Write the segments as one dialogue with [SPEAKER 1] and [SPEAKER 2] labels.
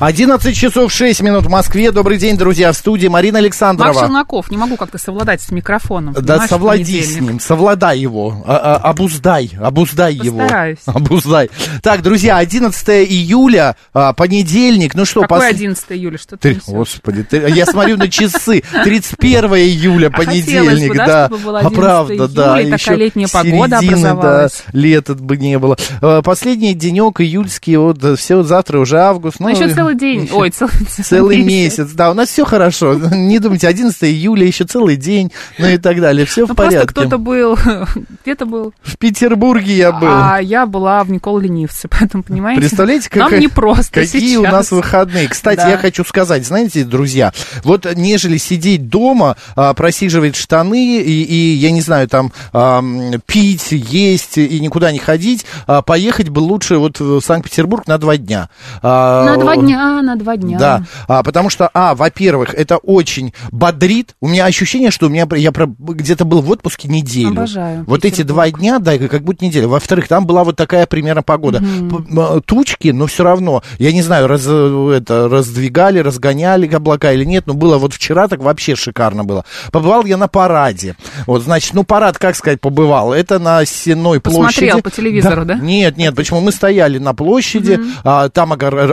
[SPEAKER 1] 11 часов 6 минут в Москве. Добрый день, друзья, в студии Марина Александрова.
[SPEAKER 2] Макс Челноков, не могу как-то совладать с микрофоном.
[SPEAKER 1] Да совлади с ним, совладай его, а- а- обуздай, обуздай
[SPEAKER 2] Постараюсь.
[SPEAKER 1] его. Обуздай. Так, друзья, 11 июля, а, понедельник, ну что,
[SPEAKER 2] Какое
[SPEAKER 1] пос-
[SPEAKER 2] 11 июля? Что ты
[SPEAKER 1] Ты, господи, ты- я смотрю на часы. 31 июля,
[SPEAKER 2] А
[SPEAKER 1] понедельник,
[SPEAKER 2] да,
[SPEAKER 1] А
[SPEAKER 2] 11
[SPEAKER 1] правда, да. еще
[SPEAKER 2] летняя погода
[SPEAKER 1] да,
[SPEAKER 2] образовалась.
[SPEAKER 1] лета бы не было. Э, Последний денек июльский, вот все, завтра уже август.
[SPEAKER 2] Ну, еще
[SPEAKER 1] и-
[SPEAKER 2] целый день.
[SPEAKER 1] еще
[SPEAKER 2] Ой, целый,
[SPEAKER 1] Целый месяц, да, у нас все хорошо. Не думайте, 11 июля, еще целый день, ну и так далее. Все
[SPEAKER 2] Ну,
[SPEAKER 1] в
[SPEAKER 2] просто
[SPEAKER 1] порядке.
[SPEAKER 2] кто-то был, где-то был,
[SPEAKER 1] В Петербурге я был.
[SPEAKER 2] а я была в Никол Ленивце, поэтому, понимаете?
[SPEAKER 1] Представляете,
[SPEAKER 2] Нам
[SPEAKER 1] какая-
[SPEAKER 2] не просто
[SPEAKER 1] какие у
[SPEAKER 2] сейчас.
[SPEAKER 1] нас выходные. Кстати,
[SPEAKER 2] Да.
[SPEAKER 1] я хочу сказать, знаете, друзья, вот нежели сидеть дома, а, просиживать штаны и, и, я не знаю, там ам, пить, есть и никуда не ходить, а, поехать бы лучше вот в Санкт-Петербург на два дня. А,
[SPEAKER 2] На два дня, на два дня.
[SPEAKER 1] Да, а, потому что, а, во-первых, это очень бодрит. У меня ощущение, что у меня я про- где-то был в отпуске неделю.
[SPEAKER 2] Обожаю
[SPEAKER 1] Вот эти
[SPEAKER 2] Петербург.
[SPEAKER 1] два дня, да, как будто неделя. Во-вторых, там была вот такая примерно погода. М, Тучки, но все равно, я не знаю, раз, это, раздвигали, разгоняли облака или нет, но было вот вчера так вообще шикарно было. Побывал я на параде. Вот, значит, ну, парад, как сказать, побывал. Это на Сенной площади.
[SPEAKER 2] Посмотрел по телевизору, да?
[SPEAKER 1] Нет, нет, почему? Мы стояли на площади, а, там огор-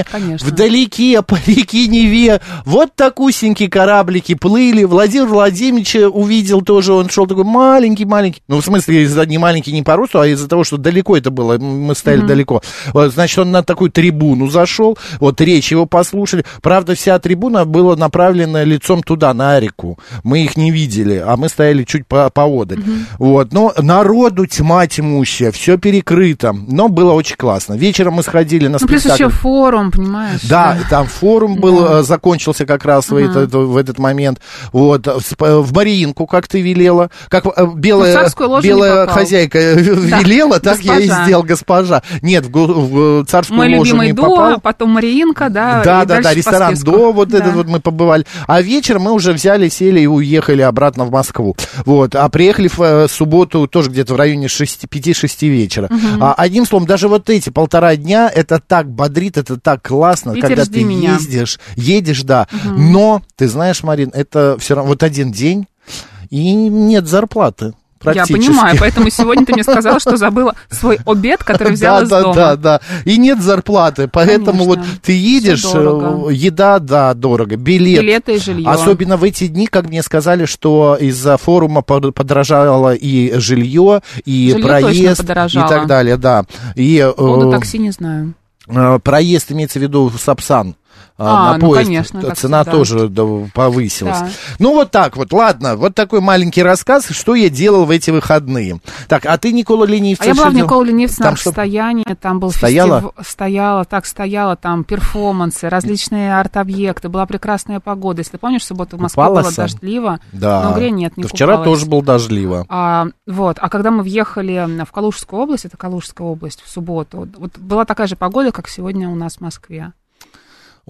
[SPEAKER 1] ограждение.
[SPEAKER 2] Конечно.
[SPEAKER 1] Вдалеке по реке Неве вот такусенькие кораблики плыли. Владимир Владимирович увидел тоже, он шел такой маленький-маленький. Ну, в смысле, из-за не маленький не по росту, а из-за того, что далеко это было, мы стояли далеко. Вот, значит, он на такую трибуну зашел, вот речь его послушали. Правда, вся трибуна была направлена лицом туда, на реку. Мы их не видели, а мы стояли чуть по поодаль. Вот, но народу тьма тьмущая, все перекрыто, но было очень классно. Вечером мы сходили на
[SPEAKER 2] Ну, плюс
[SPEAKER 1] спектакль.
[SPEAKER 2] еще форум, понимаешь?
[SPEAKER 1] Да, там форум был,
[SPEAKER 2] Да.
[SPEAKER 1] э, закончился как раз в, этот, в этот момент. Вот, в, сп- в Мариинку, как ты велела. Как э,
[SPEAKER 2] Ну,
[SPEAKER 1] белая, белая хозяйка велела, так я и
[SPEAKER 2] госпожа.
[SPEAKER 1] сделал, госпожа. Нет, в, в царскую
[SPEAKER 2] Мой
[SPEAKER 1] ложу
[SPEAKER 2] любимый
[SPEAKER 1] не
[SPEAKER 2] до,
[SPEAKER 1] попал.
[SPEAKER 2] а потом Мариинка, да.
[SPEAKER 1] Да, да, да, ресторан до, вот
[SPEAKER 2] Да.
[SPEAKER 1] этот вот мы побывали. А вечером мы уже взяли, сели и уехали обратно в Москву. Вот, а приехали в э, субботу тоже где-то в районе 6, 5-6 вечера. А, одним словом, даже вот эти полтора дня, это так бодрит, это так классно,
[SPEAKER 2] Питер,
[SPEAKER 1] когда ты
[SPEAKER 2] меня.
[SPEAKER 1] ездишь, едешь, да. Но, ты знаешь, Марин, это все равно вот один день, и нет зарплаты.
[SPEAKER 2] Я понимаю, поэтому сегодня ты мне сказала, что забыла свой обед, который взяла
[SPEAKER 1] да,
[SPEAKER 2] из
[SPEAKER 1] да,
[SPEAKER 2] дома.
[SPEAKER 1] Да, да, И нет зарплаты. Поэтому
[SPEAKER 2] Конечно.
[SPEAKER 1] вот ты едешь, э, еда, да, дорого. Билет.
[SPEAKER 2] Билеты и жилье.
[SPEAKER 1] Особенно в эти дни, как мне сказали, что из-за форума под- подорожало и жилье, и
[SPEAKER 2] Жилье
[SPEAKER 1] проезд, и так далее, да. И э,
[SPEAKER 2] Поводу такси не знаю.
[SPEAKER 1] Э, проезд имеется в виду Сапсан. Э,
[SPEAKER 2] А,
[SPEAKER 1] на
[SPEAKER 2] ну,
[SPEAKER 1] поезд.
[SPEAKER 2] конечно,
[SPEAKER 1] Цена
[SPEAKER 2] всегда.
[SPEAKER 1] тоже да, повысилась.
[SPEAKER 2] Да.
[SPEAKER 1] Ну, вот так вот. Ладно, вот такой маленький рассказ, что я делал в эти выходные. Так, а ты, Никола Ленивцев,
[SPEAKER 2] А я была в
[SPEAKER 1] делал?
[SPEAKER 2] Николе Ленивце
[SPEAKER 1] Там
[SPEAKER 2] на расстоянии, там был
[SPEAKER 1] Стояла?
[SPEAKER 2] фестив- Стояла, так, стояла, там перформансы, различные арт-объекты, была прекрасная погода. Если ты помнишь, в субботу в Москве было
[SPEAKER 1] Купалась?
[SPEAKER 2] дождливо,
[SPEAKER 1] Да.
[SPEAKER 2] но в нет, не
[SPEAKER 1] Да Вчера тоже было дождливо.
[SPEAKER 2] А, вот, а когда мы въехали в Калужскую область, это Калужская область, в субботу, вот была такая же погода, как сегодня у нас в Москве.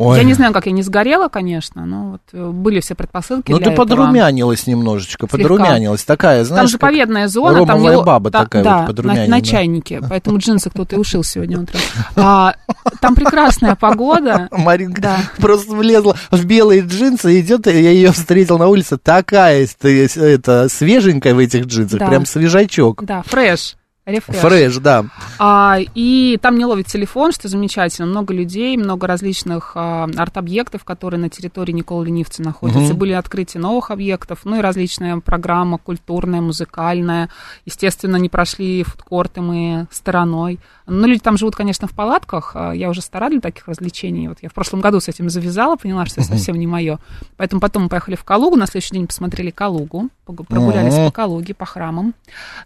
[SPEAKER 1] Ой.
[SPEAKER 2] Я не знаю, как я не сгорела, конечно, но вот э, были все предпосылки
[SPEAKER 1] Ну, ты
[SPEAKER 2] этого.
[SPEAKER 1] подрумянилась немножечко,
[SPEAKER 2] Слегка.
[SPEAKER 1] подрумянилась. Такая, знаешь,
[SPEAKER 2] Там
[SPEAKER 1] как
[SPEAKER 2] заповедная зона, там не...
[SPEAKER 1] баба
[SPEAKER 2] та-
[SPEAKER 1] такая
[SPEAKER 2] да,
[SPEAKER 1] вот
[SPEAKER 2] на,
[SPEAKER 1] подрумяненная.
[SPEAKER 2] на чайнике, поэтому джинсы кто-то и ушил сегодня утром. А, там прекрасная погода.
[SPEAKER 1] Маринка
[SPEAKER 2] Да.
[SPEAKER 1] просто влезла в белые джинсы, идет, и я ее встретил на улице, такая ты, это, свеженькая в этих джинсах,
[SPEAKER 2] Да.
[SPEAKER 1] прям свежачок.
[SPEAKER 2] Да, фреш. Рефреш.
[SPEAKER 1] Фреш, да.
[SPEAKER 2] А, и там не ловит телефон, что замечательно. Много людей, много различных а, арт-объектов, которые на территории Николы Ленивца находятся. Были открытия новых объектов, ну и различная программа культурная, музыкальная. Естественно, не прошли фудкорты мы стороной. Ну, люди там живут, конечно, в палатках. А, Я уже стара для таких развлечений. Вот я в прошлом году с этим завязала, поняла, что это совсем не мое. Поэтому потом мы поехали в Калугу, на следующий день посмотрели Калугу, прогулялись по Калуге, по храмам.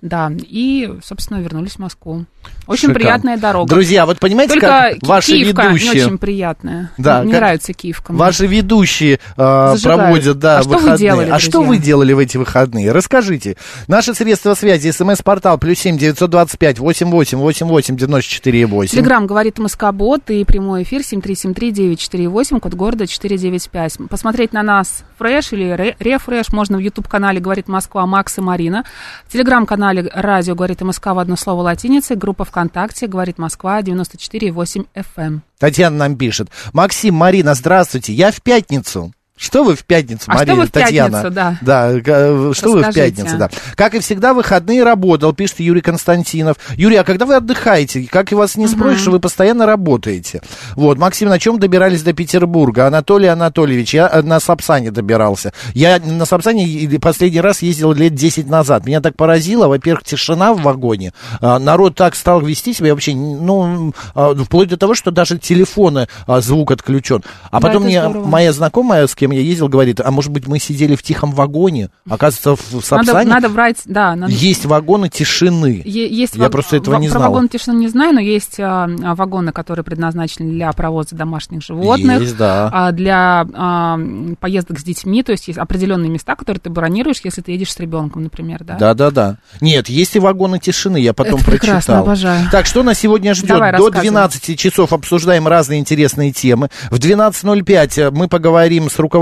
[SPEAKER 2] Да, и, собственно, вернулись в Москву. Очень
[SPEAKER 1] Шикарно.
[SPEAKER 2] приятная дорога.
[SPEAKER 1] Друзья, вот понимаете,
[SPEAKER 2] Только
[SPEAKER 1] как ваши
[SPEAKER 2] Киевка
[SPEAKER 1] ведущие...
[SPEAKER 2] не очень приятная.
[SPEAKER 1] Да,
[SPEAKER 2] не
[SPEAKER 1] как-
[SPEAKER 2] нравится Киевкам.
[SPEAKER 1] Ваши ведущие э, проводят, да,
[SPEAKER 2] А что вы
[SPEAKER 1] выходные.
[SPEAKER 2] делали,
[SPEAKER 1] а что вы делали в эти выходные? Расскажите. Наши средства связи, смс-портал, плюс семь девятьсот двадцать пять восемь восемь восемь восемь четыре восемь.
[SPEAKER 2] Телеграмм говорит Москобот и прямой эфир 7373948, код города 495. Посмотреть на нас фреш или ре- рефреш можно в YouTube-канале «Говорит Москва» Макс и Марина. В Телеграм-канале «Радио говорит МСК» в одно слово латиницей. Группа ВКонтакте «Говорит Москва» 94,8 FM.
[SPEAKER 1] Татьяна нам пишет. Максим, Марина, здравствуйте. Я в пятницу. Что вы в пятницу,
[SPEAKER 2] А что
[SPEAKER 1] Марина,
[SPEAKER 2] вы в
[SPEAKER 1] Татьяна?
[SPEAKER 2] пятницу, да?
[SPEAKER 1] Да, э, что вы в
[SPEAKER 2] Расскажите.
[SPEAKER 1] пятницу, да. Как и всегда, выходные работал, пишет Юрий Константинов. Юрий, а когда вы отдыхаете? Как и вас не спросишь, вы постоянно работаете. Вот, Максим, на чем добирались до Петербурга? Анатолий Анатольевич, я э, на Сапсане добирался. Я на Сапсане последний раз ездил лет 10 назад. Меня так поразило, во-первых, тишина в вагоне. А, Народ так стал вести себя вообще, ну, а, вплоть до того, что даже телефоны а, звук отключен. А
[SPEAKER 2] Да,
[SPEAKER 1] потом
[SPEAKER 2] это
[SPEAKER 1] мне
[SPEAKER 2] здорово.
[SPEAKER 1] моя знакомая, с кем я ездил, говорит, а может быть мы сидели в тихом вагоне? Оказывается, в
[SPEAKER 2] Надо,
[SPEAKER 1] Сапсане
[SPEAKER 2] надо брать, да, надо
[SPEAKER 1] есть вагоны тишины.
[SPEAKER 2] Е- Есть
[SPEAKER 1] Я
[SPEAKER 2] ваг-
[SPEAKER 1] просто этого
[SPEAKER 2] ва-
[SPEAKER 1] не
[SPEAKER 2] про
[SPEAKER 1] знал.
[SPEAKER 2] вагон тишины не знаю, но есть а, а, вагоны, которые предназначены для провоза домашних животных,
[SPEAKER 1] Есть, да.
[SPEAKER 2] а, для а, поездок с детьми, то есть есть определенные места, которые ты бронируешь, если ты едешь с ребенком, например, да?
[SPEAKER 1] Да, да, да. Нет, есть и вагоны тишины, я потом
[SPEAKER 2] Это прекрасно,
[SPEAKER 1] прочитал.
[SPEAKER 2] обожаю.
[SPEAKER 1] Так, что нас сегодня ждет?
[SPEAKER 2] Давай,
[SPEAKER 1] До
[SPEAKER 2] рассказывай.
[SPEAKER 1] 12 часов обсуждаем разные интересные темы. В 12.05 мы поговорим с руководителем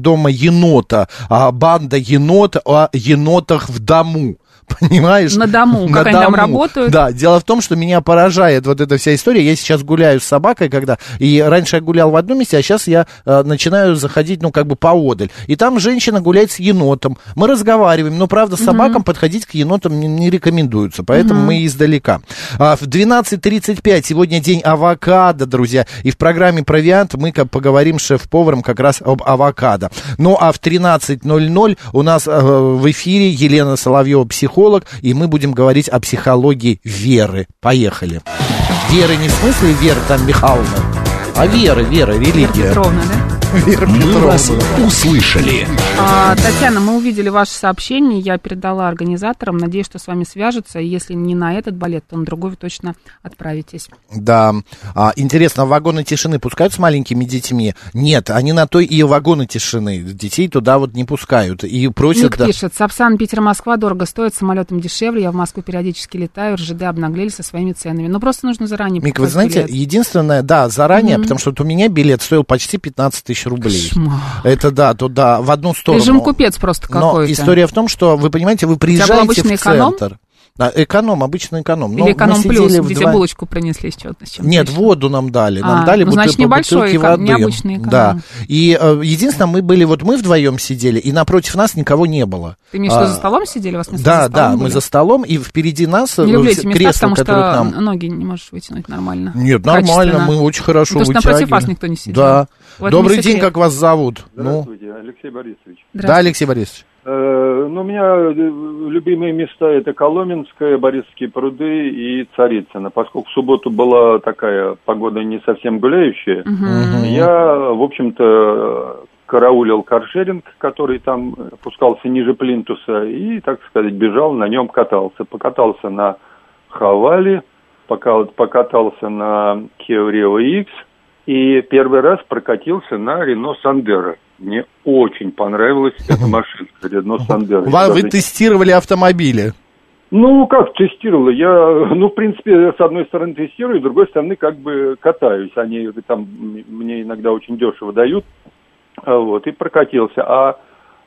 [SPEAKER 1] дома енота, а, банда енот о енотах в дому. Понимаешь?
[SPEAKER 2] На дому, как они там работают.
[SPEAKER 1] Да, дело в том, что меня поражает вот эта вся история. Я сейчас гуляю с собакой, когда... И раньше я гулял в одном месте, а сейчас я э, начинаю заходить, ну, как бы поодаль. И там женщина гуляет с енотом. Мы разговариваем, но, правда, собакам подходить к енотам не, не рекомендуется, поэтому мы издалека. А, в 12.35 сегодня день авокадо, друзья. И в программе «Провиант» мы как поговорим с шеф-поваром как раз об авокадо. Ну, а в 13.00 у нас э, в эфире Елена Соловьева, психолог, и мы будем говорить о психологии веры. Поехали. Веры не в смысле Веры там Михайловна, а вера, Вера религия.
[SPEAKER 2] Петровна, да?
[SPEAKER 1] Вера
[SPEAKER 3] Мы
[SPEAKER 1] Петровна.
[SPEAKER 3] вас услышали.
[SPEAKER 2] А, Татьяна, мы увидели ваше сообщение, я передала организаторам, надеюсь, что с вами свяжутся, если не на этот балет, то на другой вы точно отправитесь.
[SPEAKER 1] Да. А, интересно, вагоны тишины пускают с маленькими детьми? Нет, они на то и вагоны тишины. Детей туда вот не пускают. И просят...
[SPEAKER 2] Ник
[SPEAKER 1] да-
[SPEAKER 2] пишет, Сапсан, Питер, Москва дорого стоит, самолетом дешевле, я в Москву периодически летаю, РЖД обнаглели со своими ценами. Но просто нужно заранее
[SPEAKER 1] Мик, вы знаете,
[SPEAKER 2] билет.
[SPEAKER 1] единственное, да, заранее, потому что вот у меня билет стоил почти 15 тысяч рублей.
[SPEAKER 2] Кошмар.
[SPEAKER 1] Это да, туда, в одну сторону.
[SPEAKER 2] Режим купец просто
[SPEAKER 1] Но
[SPEAKER 2] какой-то.
[SPEAKER 1] история в том, что, вы понимаете, вы приезжаете в
[SPEAKER 2] эконом?
[SPEAKER 1] Да, эконом, обычный эконом. Но
[SPEAKER 2] Или эконом плюс, где
[SPEAKER 1] вдвоем-
[SPEAKER 2] булочку принесли с чем-то
[SPEAKER 1] Нет,
[SPEAKER 2] еще.
[SPEAKER 1] воду нам дали. Нам
[SPEAKER 2] А,
[SPEAKER 1] дали
[SPEAKER 2] ну, значит, небольшой
[SPEAKER 1] бутылке
[SPEAKER 2] эко-
[SPEAKER 1] воды.
[SPEAKER 2] необычный эконом.
[SPEAKER 1] Да. И э, единственное, мы были, вот мы вдвоем сидели, и напротив нас никого не было.
[SPEAKER 2] Ты имеешь
[SPEAKER 1] А,
[SPEAKER 2] за столом сидели? У вас места
[SPEAKER 1] Да,
[SPEAKER 2] за
[SPEAKER 1] да,
[SPEAKER 2] столом
[SPEAKER 1] мы
[SPEAKER 2] были?
[SPEAKER 1] за столом, и впереди нас э,
[SPEAKER 2] Не люблю эти места,
[SPEAKER 1] кресло,
[SPEAKER 2] потому что
[SPEAKER 1] нам...
[SPEAKER 2] ноги не можешь вытянуть нормально.
[SPEAKER 1] Нет, нормально, мы очень хорошо
[SPEAKER 2] Потому что напротив
[SPEAKER 1] вытягиваем.
[SPEAKER 2] вас никто не сидел.
[SPEAKER 1] Да.
[SPEAKER 2] В этом и
[SPEAKER 1] Добрый день, как вас зовут? Ну,
[SPEAKER 4] Здравствуйте, Алексей Борисович.
[SPEAKER 1] да, Алексей Борисович.
[SPEAKER 4] Ну, у меня э, любимые места это Коломенское, Борисовские пруды и Царицыно. Поскольку в субботу была такая погода не совсем гуляющая, я, в общем-то, караулил каршеринг, который там опускался ниже плинтуса, и, так сказать, бежал, на нем катался. Покатался на Хавале, пока, покатался на Kia Rio X, и первый раз прокатился на Рено Сандера. Мне очень понравилась эта машина, Рено Сандера.
[SPEAKER 1] Вы тестировали автомобили.
[SPEAKER 4] ну, как тестировал? Я, ну, в принципе, с одной стороны тестирую, с другой стороны, как бы катаюсь. Они там мне иногда очень дешево дают. А, Вот, и прокатился. А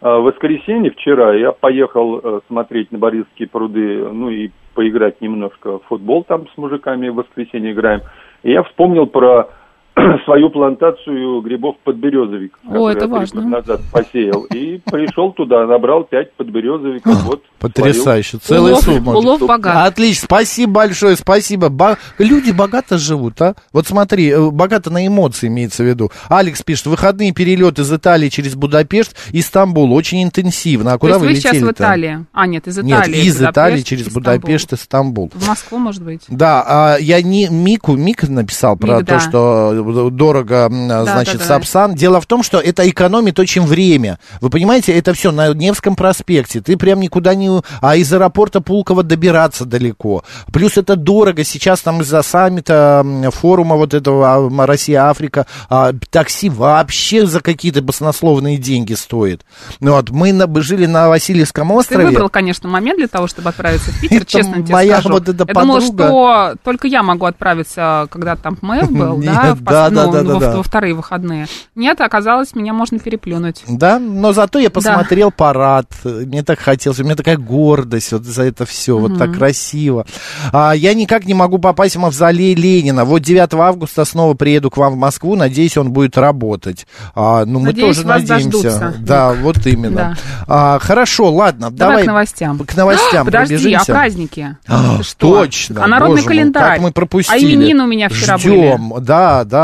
[SPEAKER 4] а, в воскресенье вчера я поехал э, смотреть на Борисовские пруды, ну и поиграть немножко в футбол там с мужиками в воскресенье играем. И я вспомнил про свою плантацию грибов подберезовик.
[SPEAKER 2] О, это важно.
[SPEAKER 4] назад посеял. И пришел туда, набрал пять подберезовиков. Вот
[SPEAKER 1] Потрясающе. Целый
[SPEAKER 2] Улов,
[SPEAKER 1] сумма.
[SPEAKER 2] улов богат.
[SPEAKER 1] Отлично, спасибо большое, спасибо. Ба- Люди богато живут, а? Вот смотри, э, богато на эмоции имеется в виду. Алекс пишет, выходные перелеты из Италии через Будапешт и Стамбул очень интенсивно. А
[SPEAKER 2] То
[SPEAKER 1] куда
[SPEAKER 2] есть
[SPEAKER 1] вы
[SPEAKER 2] вы сейчас
[SPEAKER 1] летели
[SPEAKER 2] в Италии? А, нет, из
[SPEAKER 1] Нет,
[SPEAKER 2] Италии.
[SPEAKER 1] из
[SPEAKER 2] Будапешт,
[SPEAKER 1] Италии через
[SPEAKER 2] Стамбул.
[SPEAKER 1] Будапешт и Стамбул.
[SPEAKER 2] В Москву, может быть.
[SPEAKER 1] Да, а я не Мику, Мик написал про
[SPEAKER 2] Мик,
[SPEAKER 1] то,
[SPEAKER 2] да.
[SPEAKER 1] что дорого, м, значит,
[SPEAKER 2] да, да.
[SPEAKER 1] Сапсан. Дело в том, что это экономит очень время. Вы понимаете, это все на Невском проспекте. Ты прям никуда не... А из аэропорта Пулково добираться далеко. Плюс это дорого. Сейчас там из-за саммита, форума вот этого а, Россия-Африка, а, такси вообще за какие-то баснословные деньги стоит. Ну Вот, мы на- жили на Васильевском
[SPEAKER 2] Ты
[SPEAKER 1] острове.
[SPEAKER 2] выбрал, конечно, момент для того, чтобы отправиться в Питер,
[SPEAKER 1] Это
[SPEAKER 2] честно тебе
[SPEAKER 1] моя
[SPEAKER 2] скажу.
[SPEAKER 1] вот эта
[SPEAKER 2] я думала,
[SPEAKER 1] подруга.
[SPEAKER 2] что только я могу отправиться, когда там МЭФ был, да, в
[SPEAKER 1] да,
[SPEAKER 2] пос-
[SPEAKER 1] да,
[SPEAKER 2] ну,
[SPEAKER 1] да, да,
[SPEAKER 2] во,
[SPEAKER 1] да.
[SPEAKER 2] во вторые выходные. Нет, оказалось, меня можно переплюнуть.
[SPEAKER 1] Да, но зато я посмотрел парад, мне так хотелось, у меня такая гордость вот за это все, вот так красиво. А, я никак не могу попасть в мавзолей Ленина. Вот 9 августа снова приеду к вам в Москву, надеюсь, он будет работать. А, ну, мы
[SPEAKER 2] Надеюсь,
[SPEAKER 1] тоже
[SPEAKER 2] вас
[SPEAKER 1] надеемся.
[SPEAKER 2] дождутся,
[SPEAKER 1] Да, вот именно. А, хорошо, ладно,
[SPEAKER 2] Давай,
[SPEAKER 1] давай.
[SPEAKER 2] к новостям.
[SPEAKER 1] К новостям
[SPEAKER 2] Подожди, а праздники?
[SPEAKER 1] А,
[SPEAKER 2] что?
[SPEAKER 1] Точно.
[SPEAKER 2] А народный
[SPEAKER 1] боже мой,
[SPEAKER 2] календарь?
[SPEAKER 1] как мы пропустили.
[SPEAKER 2] А именины у меня вчера
[SPEAKER 1] Ждем, да, да.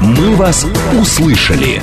[SPEAKER 3] «Мы вас услышали».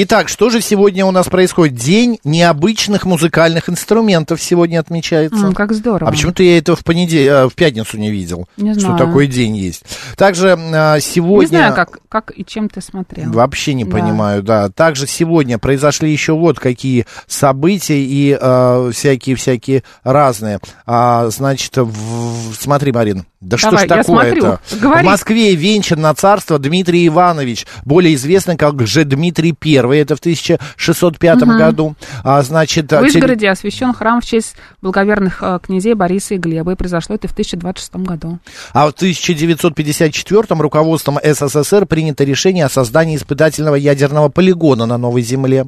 [SPEAKER 1] Итак, что же сегодня у нас происходит? День необычных музыкальных инструментов сегодня отмечается.
[SPEAKER 2] М, как здорово.
[SPEAKER 1] А почему-то я это в, понедель... в пятницу не видел,
[SPEAKER 2] Не
[SPEAKER 1] что
[SPEAKER 2] знаю.
[SPEAKER 1] такой день есть. Также а, сегодня...
[SPEAKER 2] Не знаю, как, как и чем ты смотрел.
[SPEAKER 1] Вообще не
[SPEAKER 2] Да.
[SPEAKER 1] понимаю, да. Также сегодня произошли еще вот какие события и а, всякие-всякие разные. А, значит, в- смотри, Марин, да
[SPEAKER 2] Давай,
[SPEAKER 1] что ж такое-то? В Москве венчан на царство Дмитрий Иванович, более известный как же Дмитрий I. Это в 1605 году. А, значит,
[SPEAKER 2] В
[SPEAKER 1] а, теле-
[SPEAKER 2] Вышгороде освящен храм в честь благоверных э, князей Бориса и Глеба, и произошло это в 1026 году.
[SPEAKER 1] А в 1954 руководством СССР принято решение о создании испытательного ядерного полигона на Новой Земле.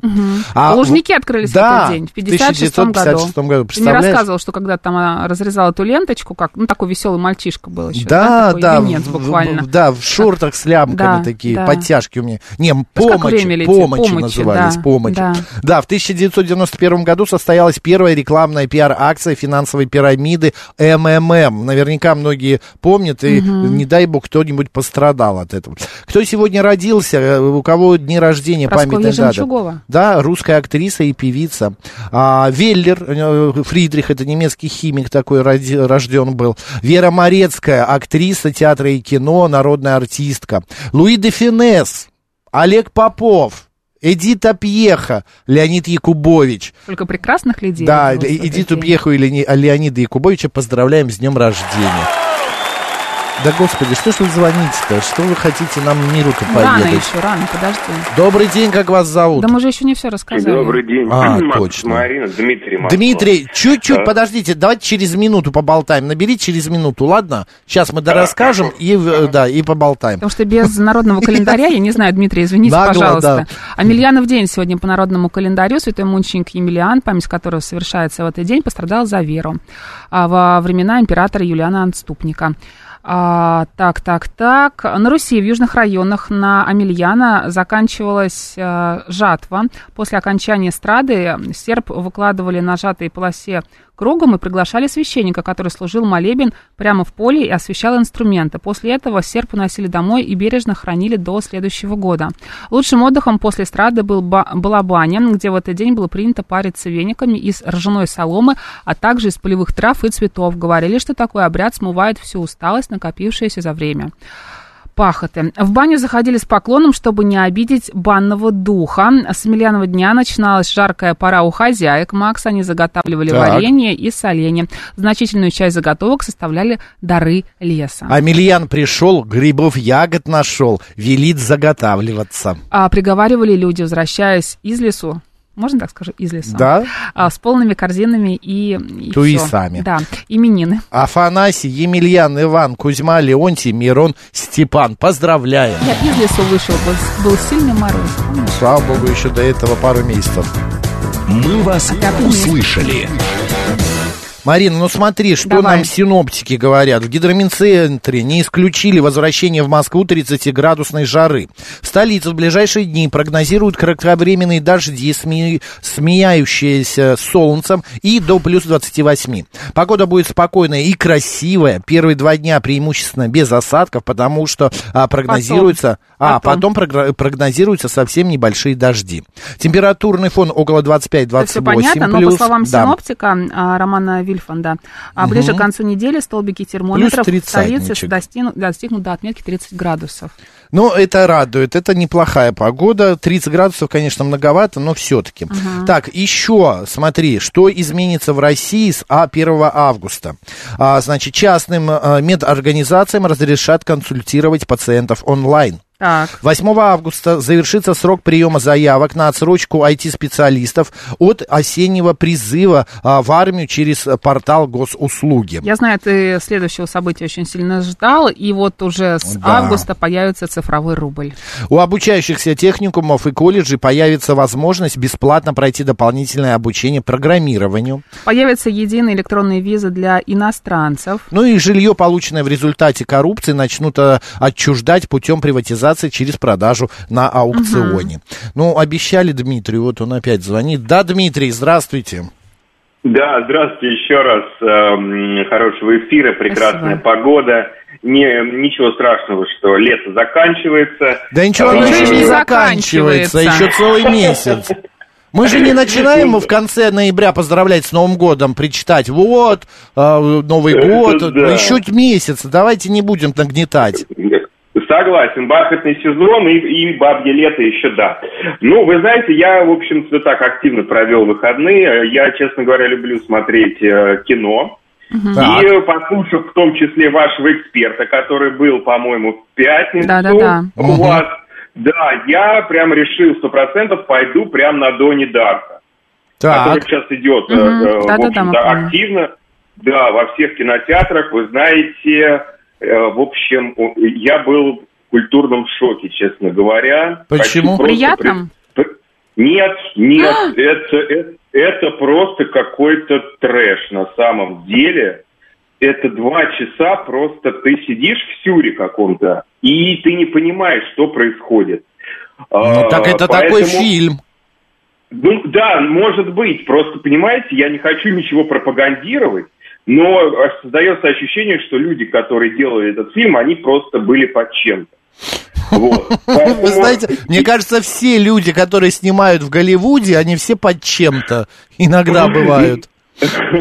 [SPEAKER 1] А
[SPEAKER 2] Лужники открылись
[SPEAKER 1] да,
[SPEAKER 2] в этот день, в 56 году.
[SPEAKER 1] 1956 году.
[SPEAKER 2] Ты мне рассказывал, что когда там а, разрезал эту ленточку, как, ну, такой веселый мальчишка был еще,
[SPEAKER 1] Да,
[SPEAKER 2] такой
[SPEAKER 1] да, в-
[SPEAKER 2] буквально.
[SPEAKER 1] в- да, в шортах с лямками
[SPEAKER 2] Да,
[SPEAKER 1] такие,
[SPEAKER 2] да.
[SPEAKER 1] подтяжки у меня. Не,
[SPEAKER 2] как
[SPEAKER 1] помощи, помощи, назывались,
[SPEAKER 2] да,
[SPEAKER 1] помощи.
[SPEAKER 2] да.
[SPEAKER 1] Да, в 1991 году состоялась первая рекламная пиар-акция финансовой пирамиды МММ. Наверняка многие помнят, и не дай бог кто-нибудь пострадал от этого. Кто сегодня родился, э, у кого дни рождения, дата?
[SPEAKER 2] Жемчугова.
[SPEAKER 1] Да, русская актриса и певица. А, Веллер, э, Фридрих, это немецкий химик такой, рожден был. Вера Морецкая, актриса театра и кино, народная артистка. Луи де Финес, Олег Попов, Эдита Пьеха, Леонид Якубович.
[SPEAKER 2] Только прекрасных людей.
[SPEAKER 1] Да, Эдиту. Пьеху и Леони- Леонида Якубовича поздравляем с днем рождения. Да, господи, что ж вы звоните-то? Что вы хотите нам миру-то
[SPEAKER 2] Рано
[SPEAKER 1] поведать?
[SPEAKER 2] еще, рано, подожди.
[SPEAKER 1] Добрый день, как вас зовут?
[SPEAKER 2] Да мы же еще не все рассказали.
[SPEAKER 5] Добрый день.
[SPEAKER 1] А,
[SPEAKER 5] Макс,
[SPEAKER 1] точно.
[SPEAKER 5] Марина, Дмитрий Москва.
[SPEAKER 1] Дмитрий, чуть-чуть,
[SPEAKER 5] Да.
[SPEAKER 1] подождите, давайте через минуту поболтаем. Наберите через минуту, ладно? Сейчас мы дорасскажем и, э, да, и поболтаем.
[SPEAKER 2] Потому что без народного календаря, я не знаю, Дмитрий, извините,
[SPEAKER 1] Нагло,
[SPEAKER 2] пожалуйста.
[SPEAKER 1] да.
[SPEAKER 2] Амельянов день сегодня по народному календарю. Святой мученик Емельян, память которого совершается в этот день, пострадал за веру а, во времена императора Юлиана Отступника. А, так, так, так. На Руси в южных районах на Амельяна заканчивалась а, жатва. После окончания страды серб выкладывали на жатой полосе кругом и приглашали священника, который служил молебен прямо в поле и освещал инструменты. После этого серп уносили домой и бережно хранили до следующего года. Лучшим отдыхом после страды был ба- была баня, где в этот день было принято париться вениками из ржаной соломы, а также из полевых трав и цветов. Говорили, что такой обряд смывает всю усталость, накопившуюся за время пахоты. В баню заходили с поклоном, чтобы не обидеть банного духа. С Емельянова дня начиналась жаркая пора у хозяек. Макс, они заготавливали
[SPEAKER 1] Так.
[SPEAKER 2] варенье и соленье. Значительную часть заготовок составляли дары леса.
[SPEAKER 1] Амельян пришел, грибов ягод нашел, велит заготавливаться.
[SPEAKER 2] А приговаривали люди, возвращаясь из лесу, можно так скажу, из леса?
[SPEAKER 1] Да?
[SPEAKER 2] А, с полными корзинами и, и
[SPEAKER 1] Туисами.
[SPEAKER 2] всё. Да, именины.
[SPEAKER 1] Афанасий, Емельян, Иван, Кузьма, Леонтий, Мирон, Степан. Поздравляем.
[SPEAKER 2] Я из лесу вышел, был, был сильный мороз. помнишь?
[SPEAKER 1] Слава богу, еще до этого пару месяцев.
[SPEAKER 3] «Мы вас услышали».
[SPEAKER 1] Марина, ну смотри, что
[SPEAKER 2] Давай.
[SPEAKER 1] нам синоптики говорят. В гидроминцентре не исключили возвращение в Москву 30-градусной жары. В столице в ближайшие дни прогнозируют кратковременные дожди, сме- сменяющиеся солнцем и до плюс 28. Погода будет спокойная и красивая. Первые два дня преимущественно без осадков, потому что а, прогнозируется... А,
[SPEAKER 2] Потом.
[SPEAKER 1] потом прогнозируются совсем небольшие дожди. Температурный фон около 25-28
[SPEAKER 2] Это все понятно, но по
[SPEAKER 1] плюс.
[SPEAKER 2] словам
[SPEAKER 1] Да.
[SPEAKER 2] синоптика а, Романа Вильфанда, а, ближе к концу недели столбики термометров в столице достигнут, достигнут до отметки 30 градусов.
[SPEAKER 1] Ну, это радует, это неплохая погода. 30 градусов, конечно, многовато, но все-таки. Так, еще смотри, что изменится в России с А 1 августа. А, значит, частным а, медорганизациям разрешат консультировать пациентов онлайн.
[SPEAKER 2] Так.
[SPEAKER 1] 8 августа завершится срок приема заявок на отсрочку IT-специалистов от осеннего призыва а, в армию через а, портал госуслуги.
[SPEAKER 2] Я знаю, ты следующего события очень сильно ждал, и вот уже с
[SPEAKER 1] Да.
[SPEAKER 2] августа появится цифровой рубль.
[SPEAKER 1] У обучающихся техникумов и колледжей появится возможность бесплатно пройти дополнительное обучение программированию.
[SPEAKER 2] Появятся единые электронные визы для иностранцев.
[SPEAKER 1] Ну и жилье, полученное в результате коррупции, начнут э, отчуждать путем приватизации через продажу на аукционе. Ну, обещали Дмитрию, вот он опять звонит. Да, Дмитрий, здравствуйте.
[SPEAKER 5] Да, здравствуйте еще раз. Эм, Хорошего эфира, прекрасная
[SPEAKER 2] Спасибо.
[SPEAKER 5] погода. Не, ничего страшного, что лето заканчивается.
[SPEAKER 1] Да ничего,
[SPEAKER 5] А,
[SPEAKER 1] оно еще не заканчивается, еще целый месяц. Мы же не начинаем в конце ноября поздравлять с Новым годом, причитать, вот, э, Новый год,
[SPEAKER 5] да.
[SPEAKER 1] еще месяц, давайте не будем нагнетать.
[SPEAKER 5] Согласен, бархатный сезон и, и бабье лето еще да. Ну, вы знаете, я, в общем-то, так активно провел выходные. Я, честно говоря, люблю смотреть э, кино.
[SPEAKER 1] Так.
[SPEAKER 5] И послушав в том числе вашего эксперта, который был, по-моему, в пятницу
[SPEAKER 2] Да-да-да.
[SPEAKER 5] у
[SPEAKER 1] Мгм.
[SPEAKER 5] вас, да, я прям решил сто процентов пойду прям на Дони Дарка, который
[SPEAKER 1] Так,
[SPEAKER 5] сейчас идет, э,
[SPEAKER 2] Мгм.
[SPEAKER 5] э, в
[SPEAKER 2] мы помним.
[SPEAKER 5] активно. Да, во всех кинотеатрах, вы знаете, в общем, я был в культурном шоке, честно говоря.
[SPEAKER 1] Почему?
[SPEAKER 2] Приятном?
[SPEAKER 5] при- Нет, нет, это, это, это просто какой-то трэш на самом деле. Это два часа просто ты сидишь в сюре каком-то, и ты не понимаешь, что происходит.
[SPEAKER 1] ну так
[SPEAKER 5] А,
[SPEAKER 1] это такой
[SPEAKER 5] поэтому-
[SPEAKER 1] фильм.
[SPEAKER 5] ну, да, может быть. Просто, понимаете, я не хочу ничего пропагандировать, но создается ощущение, что люди, которые делали этот фильм, они просто были под чем-то. Вот. Поэтому-
[SPEAKER 1] Вы знаете, мне кажется, все люди, которые снимают в Голливуде, они все под чем-то иногда бывают.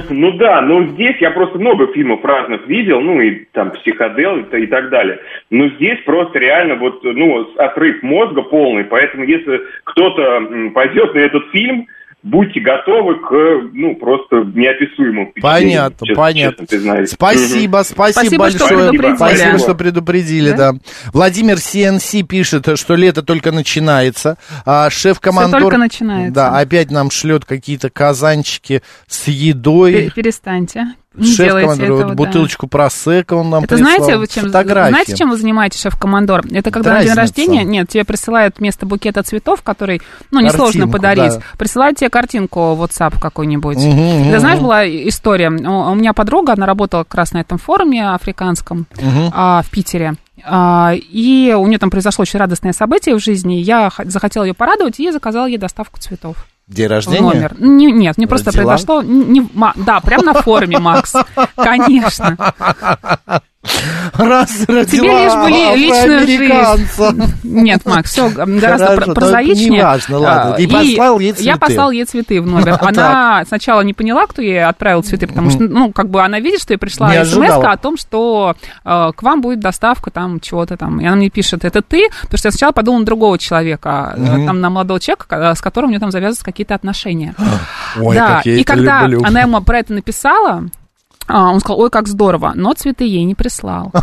[SPEAKER 5] Ну да, но здесь я просто много фильмов разных видел, ну и там психодел и, и так далее. Но здесь просто реально вот, ну, отрыв мозга полный, поэтому если кто-то пойдет на этот фильм, будьте готовы к, ну, просто неописуемым
[SPEAKER 1] Понятно,
[SPEAKER 5] честно-
[SPEAKER 1] понятно.
[SPEAKER 5] честно.
[SPEAKER 1] Спасибо, спасибо,
[SPEAKER 2] Спасибо, что
[SPEAKER 1] большое.
[SPEAKER 2] предупредили.
[SPEAKER 1] Спасибо, что предупредили, да. Владимир СНС пишет, что лето только начинается. А шеф-командор...
[SPEAKER 2] Всё только начинается.
[SPEAKER 1] Да, опять нам шлет какие-то казанчики с едой.
[SPEAKER 2] Пе- Перестаньте. Не делайте этого,
[SPEAKER 1] вот
[SPEAKER 2] да.
[SPEAKER 1] бутылочку просека он нам
[SPEAKER 2] Это
[SPEAKER 1] прислал.
[SPEAKER 2] знаете, вы чем,
[SPEAKER 1] Фотографии.
[SPEAKER 2] знаете, чем вы занимаетесь, шеф-командор? Это когда на день
[SPEAKER 1] Разница.
[SPEAKER 2] рождения, нет, тебе присылают вместо букета цветов, который, ну, несложно
[SPEAKER 1] Картинку,
[SPEAKER 2] подарить,
[SPEAKER 1] да.
[SPEAKER 2] присылают тебе картинку в WhatsApp какой-нибудь.
[SPEAKER 1] Мгм,
[SPEAKER 2] Ты
[SPEAKER 1] мгм.
[SPEAKER 2] знаешь, была история, у меня подруга, она работала как раз на этом форуме африканском а, в Питере. А, и у нее там произошло очень радостное событие в жизни. Я захотела ее порадовать и заказала ей доставку цветов
[SPEAKER 1] День рождения?
[SPEAKER 2] номер. Не- нет, не просто произошло. не- да, прям на форуме, Макс. Конечно.
[SPEAKER 1] Раз
[SPEAKER 2] Тебе лишь бы ли- личную
[SPEAKER 1] афроамериканца.
[SPEAKER 2] Нет, Макс, все гораздо
[SPEAKER 1] Хорошо,
[SPEAKER 2] про-
[SPEAKER 1] то
[SPEAKER 2] прозаичнее.
[SPEAKER 1] неважно, ладно.
[SPEAKER 2] А,
[SPEAKER 1] Ты послал ей
[SPEAKER 2] Я
[SPEAKER 1] цветы.
[SPEAKER 2] послал ей цветы в номер. Она сначала не поняла, кто ей отправил цветы, потому что, ну, как бы она видит, что ей пришла
[SPEAKER 1] Не
[SPEAKER 2] смс о том, что э, к вам будет доставка там чего-то там. И она мне пишет, это ты? Потому что я сначала подумала на другого человека, э, там на молодого человека, ка- с которым у нее там завязываются какие-то отношения.
[SPEAKER 1] Ой,
[SPEAKER 2] да,
[SPEAKER 1] как я
[SPEAKER 2] и когда
[SPEAKER 1] люблю.
[SPEAKER 2] она ему про это написала, а, он сказал, ой, как здорово, но цветы ей не прислал.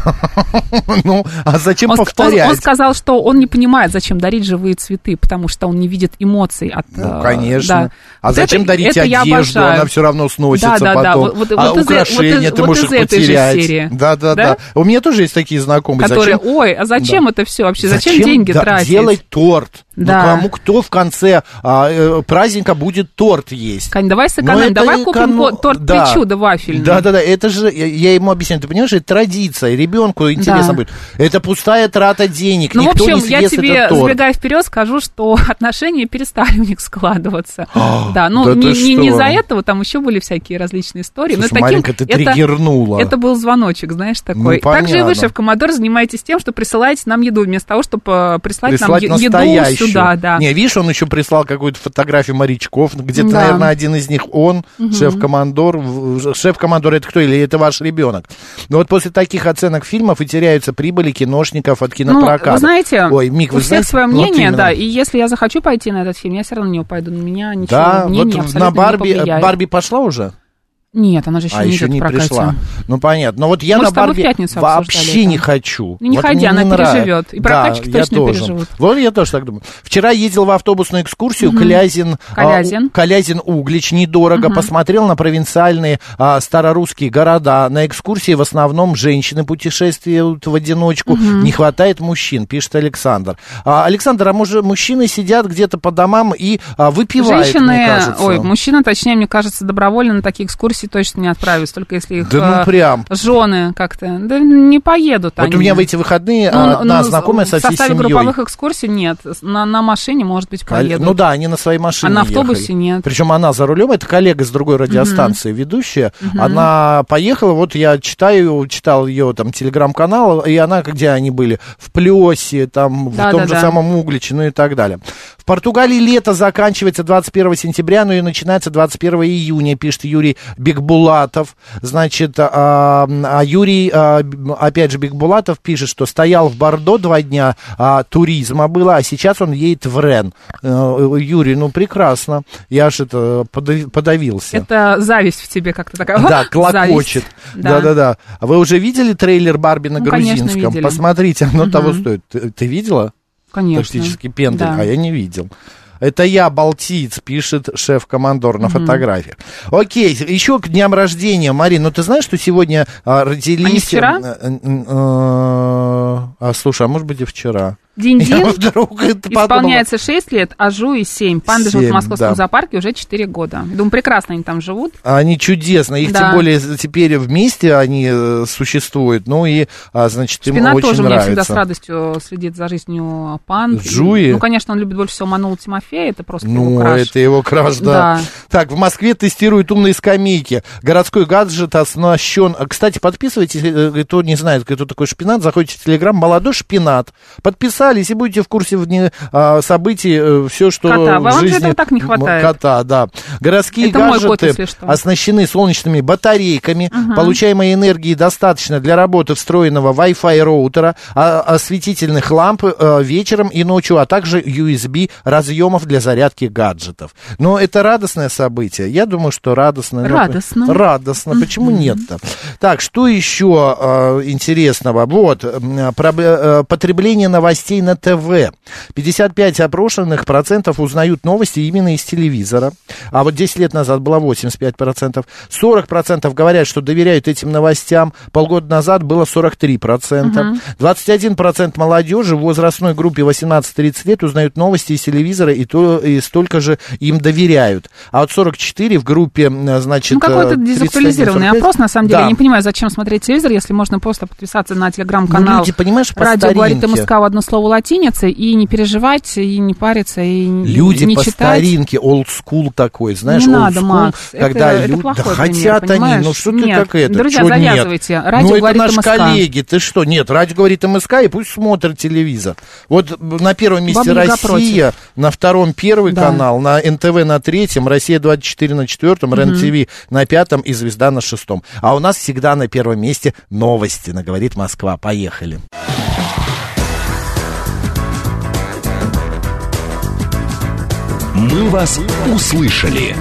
[SPEAKER 1] Ну, а зачем
[SPEAKER 2] Он, ск- он-
[SPEAKER 1] повторять?
[SPEAKER 2] он сказал, что он не понимает, зачем дарить живые цветы, потому что он не видит эмоций от...
[SPEAKER 1] Ну,
[SPEAKER 2] э,
[SPEAKER 1] конечно.
[SPEAKER 2] да.
[SPEAKER 1] А
[SPEAKER 2] Вот
[SPEAKER 1] зачем
[SPEAKER 2] это-
[SPEAKER 1] дарить
[SPEAKER 2] это
[SPEAKER 1] одежду? Она все равно сносится
[SPEAKER 2] Да, да, да.
[SPEAKER 1] потом.
[SPEAKER 2] Вот- вот-
[SPEAKER 1] а
[SPEAKER 2] вот
[SPEAKER 1] украшения
[SPEAKER 2] из-
[SPEAKER 1] ты
[SPEAKER 2] вот
[SPEAKER 1] можешь
[SPEAKER 2] же
[SPEAKER 1] потерять.
[SPEAKER 2] серии.
[SPEAKER 1] Да, да, да,
[SPEAKER 2] Да?
[SPEAKER 1] У меня тоже есть такие знакомые.
[SPEAKER 2] Которые,
[SPEAKER 1] зачем
[SPEAKER 2] ой, а зачем это все вообще? Зачем,
[SPEAKER 1] зачем
[SPEAKER 2] деньги
[SPEAKER 1] да-
[SPEAKER 2] тратить?
[SPEAKER 1] делать торт?
[SPEAKER 2] Да.
[SPEAKER 1] Ну, кому кто в конце а, э, праздника будет торт есть?
[SPEAKER 2] Кань, давай
[SPEAKER 1] Ну,
[SPEAKER 2] сэкономим, давай купим
[SPEAKER 1] эконом-
[SPEAKER 2] ко- торт
[SPEAKER 1] да.
[SPEAKER 2] причуда вафельный.
[SPEAKER 1] Да, да, да, это же, я, я ему объясняю, ты понимаешь, это традиция, ребенку интересно
[SPEAKER 2] Да.
[SPEAKER 1] будет. Это пустая трата денег,
[SPEAKER 2] Ну, в
[SPEAKER 1] никто
[SPEAKER 2] общем,
[SPEAKER 1] не
[SPEAKER 2] я
[SPEAKER 1] съест
[SPEAKER 2] тебе,
[SPEAKER 1] этот торт.
[SPEAKER 2] забегая вперед, скажу, что отношения перестали у них складываться.
[SPEAKER 1] А,
[SPEAKER 2] да, ну,
[SPEAKER 1] да
[SPEAKER 2] не, не, не из-за этого, там еще были всякие различные истории.
[SPEAKER 1] Слушай,
[SPEAKER 2] но таким-
[SPEAKER 1] маленько ты
[SPEAKER 2] это-
[SPEAKER 1] триггернула.
[SPEAKER 2] Это был звоночек, знаешь, такой.
[SPEAKER 1] Ну,
[SPEAKER 2] Также и вы,
[SPEAKER 1] понятно.
[SPEAKER 2] шеф-коммодор, занимаетесь тем, что присылаете нам еду, вместо того, чтобы прислать,
[SPEAKER 1] Прислать
[SPEAKER 2] нам еду
[SPEAKER 1] настоящую.
[SPEAKER 2] сюда, да.
[SPEAKER 1] Не, видишь, он еще прислал какую-то фотографию морячков. Где-то,
[SPEAKER 2] Да.
[SPEAKER 1] наверное, один из них он, шеф-командор. В- Шеф-командор это кто? Или это ваш ребенок? Но вот после таких оценок фильмов и теряются прибыли киношников от
[SPEAKER 2] Ну,
[SPEAKER 1] кинопроката.
[SPEAKER 2] вы знаете,
[SPEAKER 1] Ой, Мик,
[SPEAKER 2] у
[SPEAKER 1] вы
[SPEAKER 2] всех
[SPEAKER 1] знаете?
[SPEAKER 2] свое
[SPEAKER 1] Вот
[SPEAKER 2] мнение,
[SPEAKER 1] именно.
[SPEAKER 2] да, и если я захочу пойти на этот фильм, я все равно него пойду, на меня ничего,
[SPEAKER 1] Да,
[SPEAKER 2] мнение
[SPEAKER 1] вот
[SPEAKER 2] абсолютно
[SPEAKER 1] на Барби,
[SPEAKER 2] не повлияет.
[SPEAKER 1] Барби пошла уже?
[SPEAKER 2] Нет, она же еще
[SPEAKER 1] а
[SPEAKER 2] не
[SPEAKER 1] еще
[SPEAKER 2] идет
[SPEAKER 1] не
[SPEAKER 2] прокате.
[SPEAKER 1] пришла. Ну понятно. Но вот я
[SPEAKER 2] Мы
[SPEAKER 1] на Барби вообще
[SPEAKER 2] обсуждали
[SPEAKER 1] не
[SPEAKER 2] это.
[SPEAKER 1] хочу.
[SPEAKER 2] Ну, не
[SPEAKER 1] Вот
[SPEAKER 2] ходи, она
[SPEAKER 1] не
[SPEAKER 2] переживет. И
[SPEAKER 1] Да,
[SPEAKER 2] прокатчики
[SPEAKER 1] я
[SPEAKER 2] точно
[SPEAKER 1] тоже.
[SPEAKER 2] переживут.
[SPEAKER 1] Вот я тоже так думаю. Вчера ездил в автобусную экскурсию Калязин, а,
[SPEAKER 2] Калязин.
[SPEAKER 1] у- Калязин Углич недорого. Посмотрел на провинциальные а, старорусские города. На экскурсии в основном женщины путешествуют в одиночку. Не хватает мужчин, пишет Александр. А, Александр, а может мужчины сидят где-то по домам и а, выпивают,
[SPEAKER 2] Женщины,
[SPEAKER 1] мне кажется.
[SPEAKER 2] ой, мужчины, точнее, мне кажется, добровольно на такие экскурсии точно не отправятся, только если их
[SPEAKER 1] Да ну
[SPEAKER 2] э,
[SPEAKER 1] прям.
[SPEAKER 2] жены как-то, да не поедут
[SPEAKER 1] Вот
[SPEAKER 2] они.
[SPEAKER 1] у меня в эти выходные
[SPEAKER 2] Ну,
[SPEAKER 1] одна
[SPEAKER 2] ну,
[SPEAKER 1] знакомая со
[SPEAKER 2] в
[SPEAKER 1] всей
[SPEAKER 2] составе
[SPEAKER 1] семьей.
[SPEAKER 2] групповых экскурсий нет, на, на машине, может быть, поедут.
[SPEAKER 1] Ну да, они на своей машине
[SPEAKER 2] А на автобусе
[SPEAKER 1] ехали.
[SPEAKER 2] нет.
[SPEAKER 1] Причем она за рулем, это коллега с другой радиостанции, ведущая. Она поехала, вот я читаю, читал ее там телеграм-канал, и она, где они были? В Плесе, там, в
[SPEAKER 2] Да,
[SPEAKER 1] том
[SPEAKER 2] да,
[SPEAKER 1] же
[SPEAKER 2] да.
[SPEAKER 1] самом Угличе, ну и так далее. Португалии лето заканчивается 21 сентября, но и начинается 21 июня, пишет Юрий Бекбулатов. Значит, а, а Юрий, а, опять же, Бекбулатов пишет, что стоял в Бордо два дня, а, туризма было, а сейчас он едет в Рен. Э, Юрий, ну прекрасно. Я аж это подав- подавился.
[SPEAKER 2] Это зависть в тебе как-то такая.
[SPEAKER 1] Да, клокочет. Да-да-да. Вы уже видели трейлер Барби на
[SPEAKER 2] Ну, конечно,
[SPEAKER 1] грузинском?
[SPEAKER 2] видели.
[SPEAKER 1] Посмотрите, оно того стоит. Ты, ты видела?
[SPEAKER 2] Конечно.
[SPEAKER 1] Тактический пендель.
[SPEAKER 2] Да.
[SPEAKER 1] А я не видел. Это я, балтиец, пишет шеф-командор на фотографиях. Окей, еще к дням рождения. Марин, ну ты знаешь, что сегодня а, родились...
[SPEAKER 2] Они вчера?
[SPEAKER 1] э, э, э, А, слушай, а может быть и вчера. Подумал.
[SPEAKER 2] исполняется 6 лет, а Жуи 7. Панды живут
[SPEAKER 1] Семь,
[SPEAKER 2] в московском
[SPEAKER 1] да.
[SPEAKER 2] зоопарке уже 4 года. Думаю, прекрасно они там живут.
[SPEAKER 1] Они чудесно, их
[SPEAKER 2] Да.
[SPEAKER 1] тем более теперь вместе они э, существуют, ну и, а, значит, им
[SPEAKER 2] Шпинат
[SPEAKER 1] очень
[SPEAKER 2] тоже
[SPEAKER 1] нравится.
[SPEAKER 2] мне всегда с радостью следит за жизнью панд.
[SPEAKER 1] Джуи?
[SPEAKER 2] Ну, конечно, он любит больше всего Манула Тимофея, это просто его
[SPEAKER 1] Ну,
[SPEAKER 2] краш.
[SPEAKER 1] это его краш, да.
[SPEAKER 2] Да.
[SPEAKER 1] Так, в Москве тестируют умные скамейки. Городской гаджет оснащен... А, Кстати, подписывайтесь, э, кто не знает, кто такой шпинат, заходите в Телеграм, молодой шпинат. Подписались и будете в курсе вне, а, событий, все, что
[SPEAKER 2] Кота.
[SPEAKER 1] в
[SPEAKER 2] Вам
[SPEAKER 1] жизни...
[SPEAKER 2] этого так не хватает.
[SPEAKER 1] Кота, да. Городские
[SPEAKER 2] Это кот,
[SPEAKER 1] гаджеты
[SPEAKER 2] если что.
[SPEAKER 1] оснащены солнечными батарейками. Получаемой энергии достаточно для работы встроенного Wi-Fi роутера, а- осветительных ламп э, вечером и ночью, а также USB разъемов для зарядки гаджетов. Но это радостное событие. Я думаю, что радостно. Ну,
[SPEAKER 2] Радостно.
[SPEAKER 1] Радостно. Почему нет-то? Так, что еще э, интересного? Вот, м, проб- э, потребление новостей на ТВ. 55 опрошенных процентов узнают новости именно из телевизора. А вот 10 лет назад было 85 процентов. 40 процентов говорят, что доверяют этим новостям. Полгода назад было 43 процента. 21 процент молодежи в возрастной группе 18-30 лет узнают новости из телевизора и, то, и столько же им доверяют. А вот 44 в группе, значит...
[SPEAKER 2] Ну, какой-то
[SPEAKER 1] э, 31-45.
[SPEAKER 2] дезактуализированный опрос, на самом деле.
[SPEAKER 1] Да.
[SPEAKER 2] Я не понимаю, зачем смотреть телевизор, если можно просто подписаться на
[SPEAKER 1] Ну,
[SPEAKER 2] телеграм-канал.
[SPEAKER 1] люди, понимаешь, по
[SPEAKER 2] Радио говорит
[SPEAKER 1] старинке.
[SPEAKER 2] МСК в одно слово латиницей, и не переживать, и не париться, и не-
[SPEAKER 1] Люди
[SPEAKER 2] не
[SPEAKER 1] по
[SPEAKER 2] читать.
[SPEAKER 1] старинке, old school такой, знаешь,
[SPEAKER 2] Не
[SPEAKER 1] old
[SPEAKER 2] надо,
[SPEAKER 1] school,
[SPEAKER 2] Макс,
[SPEAKER 1] когда
[SPEAKER 2] это- это
[SPEAKER 1] люди,
[SPEAKER 2] плохой
[SPEAKER 1] да
[SPEAKER 2] пример,
[SPEAKER 1] хотят они,
[SPEAKER 2] понимаешь?
[SPEAKER 1] ну что
[SPEAKER 2] Нет,
[SPEAKER 1] ты как это,
[SPEAKER 2] друзья,
[SPEAKER 1] чё
[SPEAKER 2] завязывайте.
[SPEAKER 1] нет?
[SPEAKER 2] Радио
[SPEAKER 1] ну это
[SPEAKER 2] говорит
[SPEAKER 1] наши
[SPEAKER 2] МСК.
[SPEAKER 1] коллеги, ты что, нет, радио говорит МСК, и пусть смотрят телевизор. Вот на первом месте
[SPEAKER 2] Баба Яга
[SPEAKER 1] Россия, на втором первый
[SPEAKER 2] Да.
[SPEAKER 1] канал, на НТВ на третьем, Россия 24 на четвертом, РЕН-ТВ на пятом и Звезда на шестом. А у нас всегда на первом месте новости, на говорит Москва. Поехали.
[SPEAKER 3] «Мы вас услышали».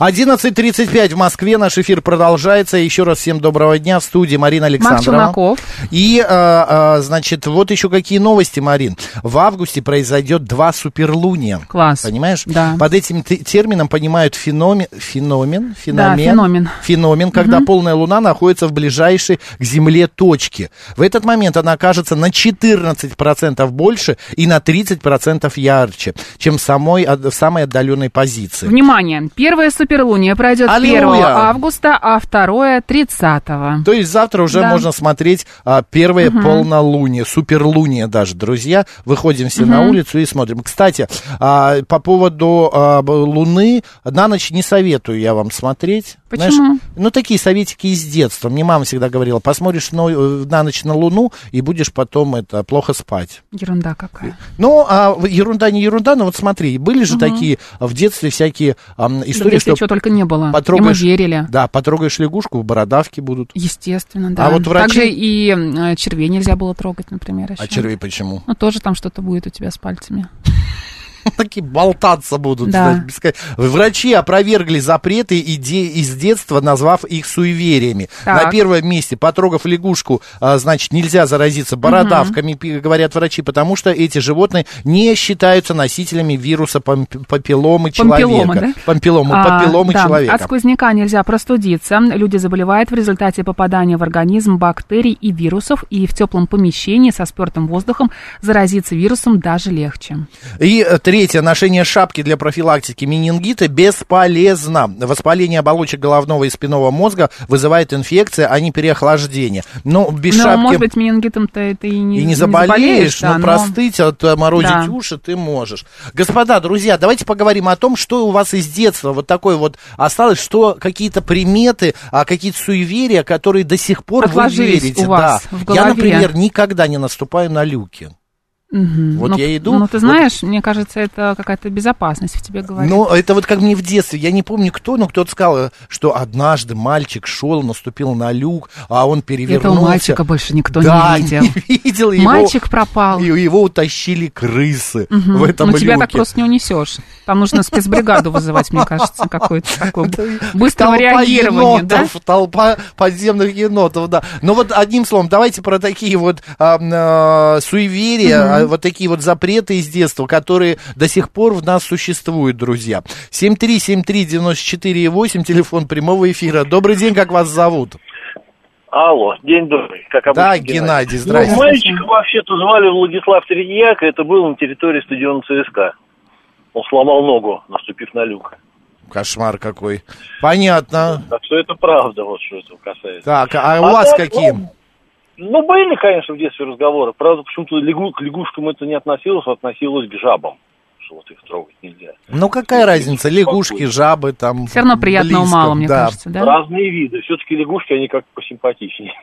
[SPEAKER 1] 11.35 в Москве. Наш эфир продолжается. Еще раз всем доброго дня. В студии Марина
[SPEAKER 2] Марк
[SPEAKER 1] Александрова. И, а, а, значит, вот еще какие новости, Марин. В августе произойдет два суперлуния.
[SPEAKER 2] Класс.
[SPEAKER 1] Понимаешь?
[SPEAKER 2] Да.
[SPEAKER 1] Под этим термином понимают феномен, феномен,
[SPEAKER 2] Да, феномен.
[SPEAKER 1] феномен, когда полная луна находится в ближайшей к Земле точке. В этот момент она окажется на 14% больше и на 30% ярче, чем самой, в самой отдаленной позиции.
[SPEAKER 2] Внимание, первое суперлуние пройдет 1
[SPEAKER 1] Аллилуйя!
[SPEAKER 2] августа, а второе 30
[SPEAKER 1] То есть завтра уже
[SPEAKER 2] Да.
[SPEAKER 1] можно смотреть а, первое полнолуние, суперлуние даже, друзья. Выходим все на улицу и смотрим. Кстати, а, по поводу а, Луны, на ночь не советую я вам смотреть.
[SPEAKER 2] Почему?
[SPEAKER 1] ну, такие советики из детства. Мне мама всегда говорила, посмотришь на, э, на ночь на Луну и будешь потом это плохо спать.
[SPEAKER 2] Ерунда какая.
[SPEAKER 1] Ну, а ерунда не ерунда, но вот смотри, были же такие в детстве всякие
[SPEAKER 2] в
[SPEAKER 1] истории, что
[SPEAKER 2] чего только не было.
[SPEAKER 1] потрогаешь-
[SPEAKER 2] И мы верили.
[SPEAKER 1] Да, потрогаешь лягушку, бородавки будут.
[SPEAKER 2] Естественно, да.
[SPEAKER 1] А вот врачи-
[SPEAKER 2] Также и э, червей нельзя было трогать, например, еще.
[SPEAKER 1] А червей почему?
[SPEAKER 2] Ну, тоже там что-то будет у тебя с пальцами.
[SPEAKER 1] Такие болтаться будут.
[SPEAKER 2] Да.
[SPEAKER 1] бескон- Врачи опровергли запреты иде- из детства, назвав их суевериями.
[SPEAKER 2] Так.
[SPEAKER 1] На первом месте, потрогав лягушку, а, значит, нельзя заразиться бородавками, пи- говорят врачи, потому что эти животные не считаются носителями вируса памп- папилломы
[SPEAKER 2] Пампиломы,
[SPEAKER 1] человека.
[SPEAKER 2] да?
[SPEAKER 1] Пампиломы,
[SPEAKER 2] А,
[SPEAKER 1] папилломы
[SPEAKER 2] да,
[SPEAKER 1] человека.
[SPEAKER 2] От сквозняка нельзя простудиться. Люди заболевают в результате попадания в организм бактерий и вирусов, и в теплом помещении со спертым воздухом заразиться вирусом даже легче.
[SPEAKER 1] И э, третье, ношение шапки для профилактики менингита бесполезно. Воспаление оболочек головного и спинного мозга вызывает инфекция, а не переохлаждение. Но без
[SPEAKER 2] Но,
[SPEAKER 1] шапки...
[SPEAKER 2] может быть, менингитом-то ты и не,
[SPEAKER 1] и не заболеешь,
[SPEAKER 2] да,
[SPEAKER 1] но простыть, отморозить
[SPEAKER 2] Да.
[SPEAKER 1] уши ты можешь. Господа, друзья, давайте поговорим о том, что у вас из детства вот такое вот осталось, что какие-то приметы, а какие-то суеверия, которые до сих пор
[SPEAKER 2] Отложились
[SPEAKER 1] вы верите.
[SPEAKER 2] у вас
[SPEAKER 1] да.
[SPEAKER 2] в
[SPEAKER 1] Я,
[SPEAKER 2] голове.
[SPEAKER 1] например, никогда не наступаю на люки.
[SPEAKER 2] Мгм.
[SPEAKER 1] Вот
[SPEAKER 2] ну,
[SPEAKER 1] я иду,
[SPEAKER 2] Ну, ты
[SPEAKER 1] вот-
[SPEAKER 2] знаешь, мне кажется, это какая-то безопасность в тебе говорит.
[SPEAKER 1] Ну, это вот как мне в детстве, я не помню кто, но кто-то сказал, что однажды мальчик шел, наступил на люк, а он перевернулся.
[SPEAKER 2] Этого мальчика больше никто
[SPEAKER 1] да,
[SPEAKER 2] не видел.
[SPEAKER 1] не видел. его-
[SPEAKER 2] Мальчик пропал.
[SPEAKER 1] И его утащили крысы
[SPEAKER 2] Мгм.
[SPEAKER 1] в этом
[SPEAKER 2] ну, тебя так
[SPEAKER 1] люке.
[SPEAKER 2] просто не унесешь. Там нужно спецбригаду вызывать, мне кажется, какое-то такое быстрого реагирования, да?
[SPEAKER 1] толпа подземных енотов, да. Ну вот одним словом, давайте про такие вот а, суеверия, а, вот такие вот запреты из детства, которые до сих пор в нас существуют, друзья. 7373948, телефон прямого эфира. Добрый день, как вас зовут?
[SPEAKER 6] Алло, день добрый, как обычно.
[SPEAKER 1] Да, Геннадий,
[SPEAKER 6] Ну,
[SPEAKER 1] здрасте.
[SPEAKER 6] мальчика вообще-то звали Владислав Тредьяк, это был на территории стадиона ЦСКА. Он сломал ногу, наступив на люк.
[SPEAKER 1] Кошмар какой. Понятно.
[SPEAKER 6] Так что это правда, вот что этого касается.
[SPEAKER 1] Так, а у
[SPEAKER 6] А
[SPEAKER 1] вас
[SPEAKER 6] так,
[SPEAKER 1] какие?
[SPEAKER 6] ну, Ну, были, конечно, в детстве разговоры. Правда, почему-то лягу- к лягушкам это не относилось, а относилось к жабам. Что вот их трогать нельзя.
[SPEAKER 1] Ну какая разница, лягушки, жабы там.
[SPEAKER 2] Все равно приятного
[SPEAKER 1] близко,
[SPEAKER 2] мало, мне
[SPEAKER 1] да.
[SPEAKER 2] кажется, да?
[SPEAKER 6] Разные виды. Все-таки лягушки, они как посимпатичнее.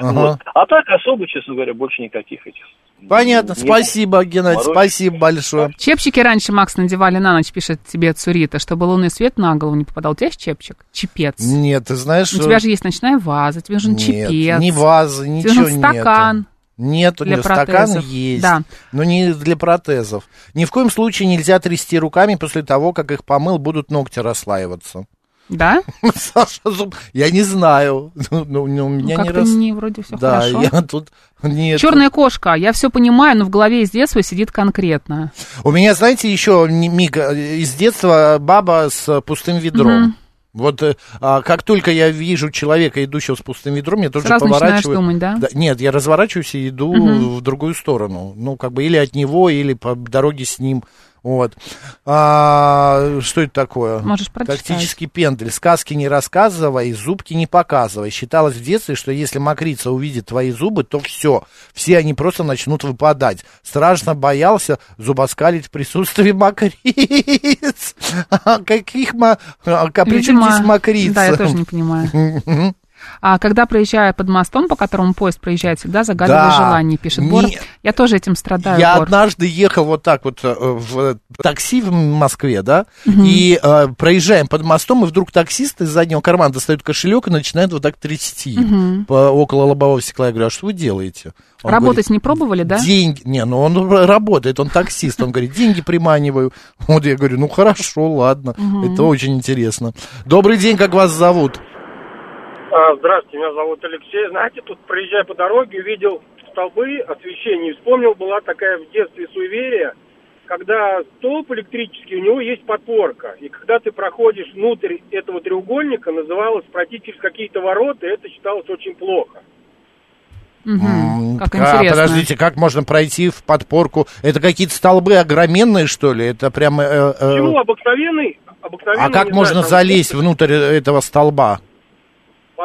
[SPEAKER 1] Ага.
[SPEAKER 6] Вот. А так особо, честно говоря, больше никаких этих.
[SPEAKER 1] Понятно,
[SPEAKER 6] не
[SPEAKER 1] спасибо, Геннадий, спасибо большое.
[SPEAKER 2] Чепчики раньше, Макс, надевали на ночь, пишет тебе Цурита, чтобы лунный свет на голову не попадал. У тебя есть чепчик? Чепец.
[SPEAKER 1] Нет, ты знаешь,
[SPEAKER 2] У тебя же есть ночная ваза, тебе нужен
[SPEAKER 1] Нет,
[SPEAKER 2] чепец.
[SPEAKER 1] вазы,
[SPEAKER 2] тебе
[SPEAKER 1] ничего
[SPEAKER 2] нужен стакан.
[SPEAKER 1] нету. Нет, у
[SPEAKER 2] для
[SPEAKER 1] нее стакан есть,
[SPEAKER 2] Да.
[SPEAKER 1] но не для протезов. Ни в коем случае нельзя трясти руками после того, как их помыл, будут ногти расслаиваться.
[SPEAKER 2] Да?
[SPEAKER 1] Саша, зуб- я не знаю. Ну, ну, ну, у
[SPEAKER 2] Ну,
[SPEAKER 1] меня не
[SPEAKER 2] как-то
[SPEAKER 1] рас...
[SPEAKER 2] не вроде все
[SPEAKER 1] Да,
[SPEAKER 2] хорошо.
[SPEAKER 1] я тут... Нет.
[SPEAKER 2] Черная кошка, я все понимаю, но в голове из детства сидит конкретно.
[SPEAKER 1] У меня, знаете, еще, Мика, из детства баба с пустым ведром.
[SPEAKER 2] Мгм.
[SPEAKER 1] Вот э, а, как только я вижу человека, идущего с пустым ведром, я тут же
[SPEAKER 2] Сразу
[SPEAKER 1] поворачиваю.
[SPEAKER 2] думать, да?
[SPEAKER 1] Нет, я разворачиваюсь и иду
[SPEAKER 2] Мгм.
[SPEAKER 1] в другую сторону. Ну, как бы или от него, или по дороге с ним. Вот. А, что это такое?
[SPEAKER 2] Можешь прочитать.
[SPEAKER 1] Тактический пендель. Сказки не рассказывай, зубки не показывай. Считалось в детстве, что если мокрица увидит твои зубы, то все. Все они просто начнут выпадать. Страшно боялся зубоскалить в присутствии мокриц. А Каких ма... а, При здесь мокрица?
[SPEAKER 2] Да, я тоже не понимаю. А когда проезжаю под мостом, по которому поезд проезжает, всегда загадываю
[SPEAKER 1] Да.
[SPEAKER 2] желание, пишет Бор.
[SPEAKER 1] Не-
[SPEAKER 2] Я тоже этим страдаю,
[SPEAKER 1] Я
[SPEAKER 2] Бор.
[SPEAKER 1] однажды ехал вот так вот э, в такси в Москве, да, и э, проезжаем под мостом, и вдруг таксист из заднего кармана достает кошелек и начинает вот так трясти по, около лобового стекла. Я говорю, а что вы делаете? Он
[SPEAKER 2] Работать
[SPEAKER 1] говорит,
[SPEAKER 2] не пробовали, да?
[SPEAKER 1] Деньги, не, ну он работает, он таксист, он говорит, деньги приманиваю. Вот я говорю, ну хорошо, ладно, это очень интересно. Добрый день, как вас зовут?
[SPEAKER 7] А, Здравствуйте, меня зовут Алексей. Знаете, тут проезжая по дороге, увидел столбы освещения и вспомнил, была такая в детстве суеверие, когда столб электрический, у него есть подпорка. И когда ты проходишь внутрь этого треугольника, называлось пройти через какие-то ворота, и это считалось очень плохо.
[SPEAKER 2] Мгм. Как
[SPEAKER 1] А,
[SPEAKER 2] интересно.
[SPEAKER 1] подождите, как можно пройти в подпорку? Это какие-то столбы огроменные, что ли? Это прямо... э, э,
[SPEAKER 7] Почему обыкновенный? обыкновенный
[SPEAKER 1] А как можно
[SPEAKER 7] знаю, там
[SPEAKER 1] залезть внутрь этого столба?